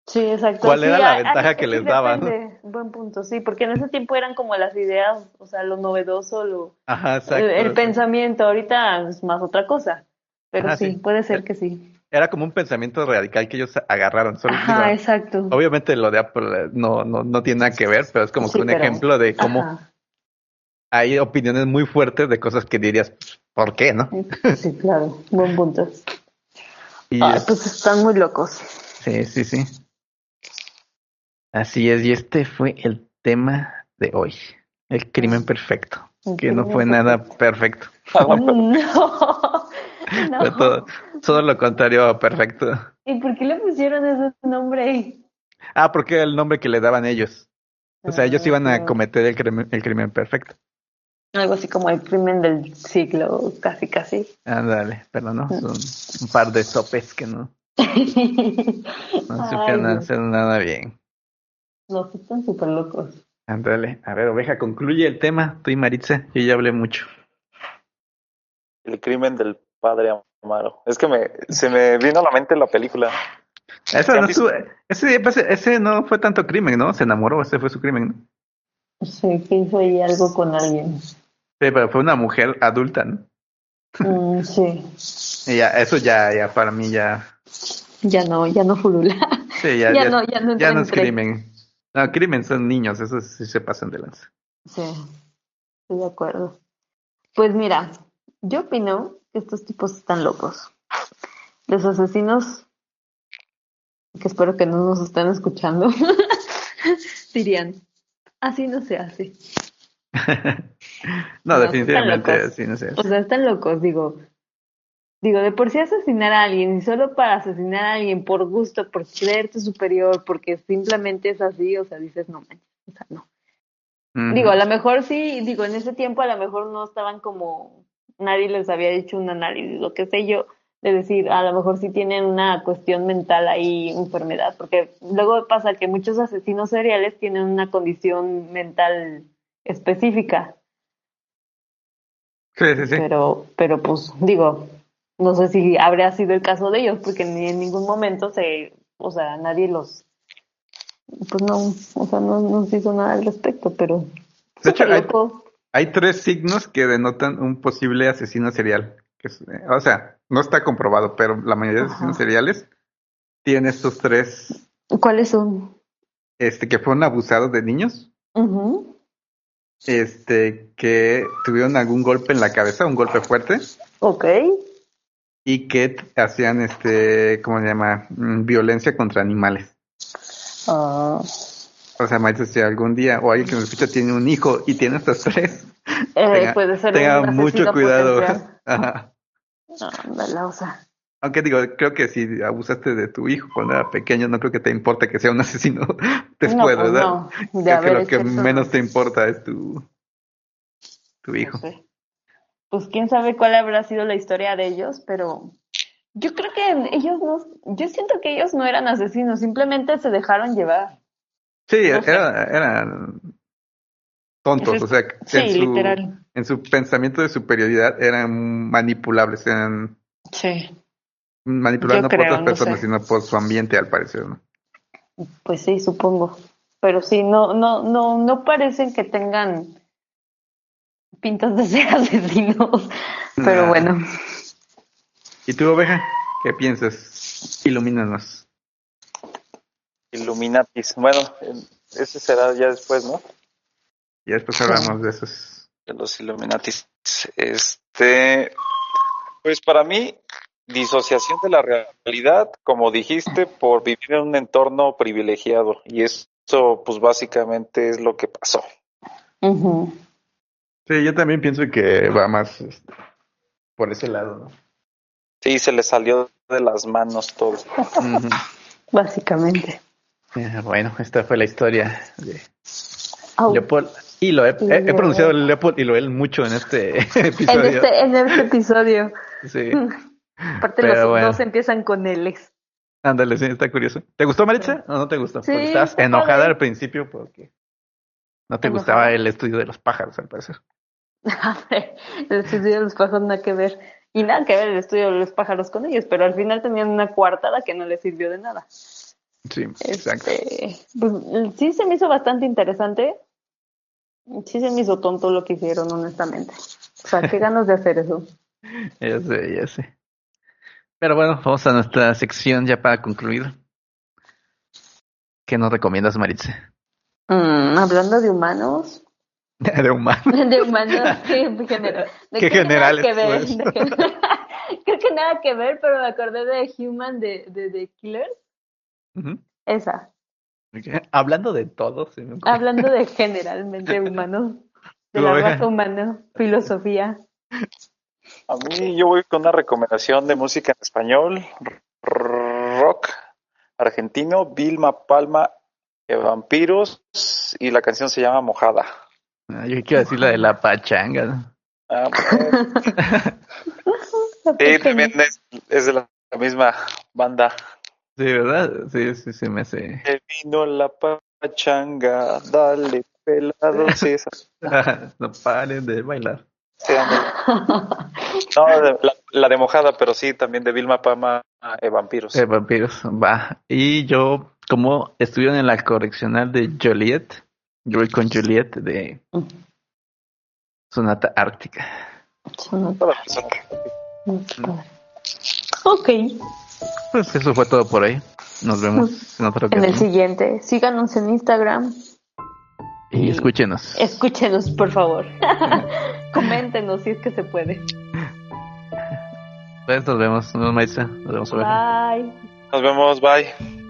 Sí, exacto. ¿Cuál Sí, era la hay- ventaja hay- que sí, les daba, no? Buen punto, sí, porque en ese tiempo eran como las ideas, o sea, lo novedoso, lo, ajá, el, exacto. el pensamiento. Ahorita es más otra cosa, pero Ajá, sí, sí. puede ser que sí. Era como un pensamiento radical que ellos agarraron. Solo, Ajá, digo, exacto. obviamente lo de Apple eh, no, no, no tiene nada que ver, pero es como Sí, que un pero- ejemplo de cómo Ajá, hay opiniones muy fuertes de cosas que dirías, ¿por qué, no? Sí, claro, buen punto. Y es- pues están muy locos. Sí, sí, sí. Así es, y este fue el tema de hoy, el crimen perfecto. que no fue nada perfecto. No, Fue todo, todo lo contrario a perfecto. ¿Y por qué le pusieron ese nombre? Ah, porque era el nombre que le daban ellos. O sea, ellos iban a Ah. cometer el crimen, el crimen perfecto. Algo así como el crimen del siglo, casi, casi. Ándale, pero no, son un par de sopes que no, no supieron hacer nada bien. No, sí están súper locos. Ándale, a ver, oveja, concluye el tema, tú y Maritza, yo ya hablé mucho. El crimen del padre Amaro. Es que me, se me vino a la mente la película. Esa ¿Sí han no ese, ese, ese no fue tanto crimen, ¿no? Se enamoró, ese fue su crimen, ¿no? Sí, que hizo ahí algo con alguien. Sí, pero fue una mujer adulta, ¿no? Mm, sí. Y ya, eso ya, ya para mí ya, Ya no, ya no furula. sí, ya, Ya ya, no, ya no ya no es crimen. No, crimen son niños, esos sí se pasan de lanza. Sí, estoy de acuerdo. Pues mira, yo opino que estos tipos están locos. Los asesinos, que espero que no nos estén escuchando, dirían, así no se hace. no, No, definitivamente, están locos. sí, no sé. O sea, están locos, digo. Digo, de por sí asesinar a alguien, y solo para asesinar a alguien por gusto, por creerte superior, porque simplemente es así, o sea, dices, no manches, o sea, no. Digo, a lo mejor sí, digo, en ese tiempo a lo mejor no estaban como, nadie les había hecho un análisis, lo que sé yo, de decir, a lo mejor sí tienen una cuestión mental ahí, enfermedad, porque luego pasa que muchos asesinos seriales tienen una condición mental específica, Sí, sí, sí. pero, pero pues digo, no sé si habría sido el caso de ellos, porque ni en ningún momento se, o sea, nadie los, pues no, o sea, no, no se hizo nada al respecto, pero De hecho, hay-. Hay tres signos que denotan un posible asesino serial. Que es- eh, o sea, no está comprobado, pero la mayoría de asesinos seriales tienen estos tres, ¿Cuáles son? este, que fueron abusados de niños, este, que tuvieron algún golpe en la cabeza, un golpe fuerte, Ok. y que hacían, este, ¿cómo se llama? Mm, Violencia contra animales. Ah, O sea, Maite, si algún día o alguien que nos escucha tiene un hijo y tiene estos tres, eh, tenga, puede ser tenga mucho cuidado. Ajá. Ándale, o sea, Aunque digo, creo que si abusaste de tu hijo cuando era pequeño, no creo que te importa que sea un asesino después, no, pues ¿verdad? no, de creo que lo que eso, menos no. te importa es tu, tu No hijo. sé. Pues quién sabe cuál habrá sido la historia de ellos, pero yo creo que ellos no, yo siento que ellos no eran asesinos, simplemente se dejaron llevar. Sí, No sé. era- eran tontos, es- o sea, que Sí, en, su, literal. en su pensamiento de superioridad eran manipulables, eran Sí. manipulables no por otras no personas, sé. sino por su ambiente, al parecer, ¿no? Pues sí, supongo. Pero sí, no, no, no, no parecen que tengan pintas de ser asesinos. Pero Nah. bueno. ¿Y tú, oveja? ¿Qué piensas? Ilumínanos. Illuminatis. Bueno, ese será ya después, ¿no? Y después hablamos de esos. De los Illuminatis. Este, pues para mí, disociación de la realidad, como dijiste, por vivir en un entorno privilegiado. Y eso, pues básicamente es lo que pasó. Sí, yo también pienso que va más este, por ese lado, ¿no? Sí, se le salió de las manos todo. Básicamente. Eh, Bueno, esta fue la historia de. Leopold y lo he, he- he pronunciado Leopold y Loel mucho en este En episodio. este, en este episodio. Sí, Aparte Pero los bueno. dos empiezan con Ls. ándale, sí, está curioso. ¿Te gustó Maritza o no te gustó? Sí, Porque estabas está enojada padre. al principio porque no te Enojada. gustaba el estudio de los pájaros, al parecer. el estudio de los pájaros nada que ver. Y nada que ver el estudio de los pájaros con ellos, pero al final tenían una coartada que no les sirvió de nada. Sí, exacto. Este, pues, sí se me hizo bastante interesante. Sí se me hizo tonto lo que hicieron, honestamente. O sea, qué ganas de hacer eso. Ya sé, ya sé. Pero bueno, vamos a nuestra sección ya para concluir. ¿Qué nos recomiendas, Maritza? Mm, hablando de humanos, De humano. de humanos, sí, en general. De Qué creo que ver, que- Creo que nada que ver, pero me acordé de Human de, de, de Killers. Esa. Hablando de todo, se me. Hablando de generalmente humanos. de la raza humana, filosofía. A mí yo voy con una recomendación de música en español, rock argentino, Vilma Palma, eh, Vampiros, y la canción se llama Mojada. Ah, Yo quiero decir la de la pachanga. ¿no? Ah, pues, sí, también es, es de la, la misma banda. Sí, ¿verdad? Sí, sí, se me hace. Se vino la pachanga, dale pelado, sí, esa. no paren de bailar. Sí. No, la, la de Mojada, pero sí, también de Vilma Palma, eh, Vampiros. Eh, vampiros, va. Y yo, como estuvieron en la correccional de Joliet, yo voy con Juliet de Sonata Ártica. Toda persona. Ok, Pues eso fue todo por ahí. Nos vemos en otra en el siguiente. Síganos en Instagram. Y escúchenos. Escúchenos, por favor. Coméntenos si es que se puede. Pues nos vemos. Nos vemos. Nos vemos. Bye. Nos vemos, bye.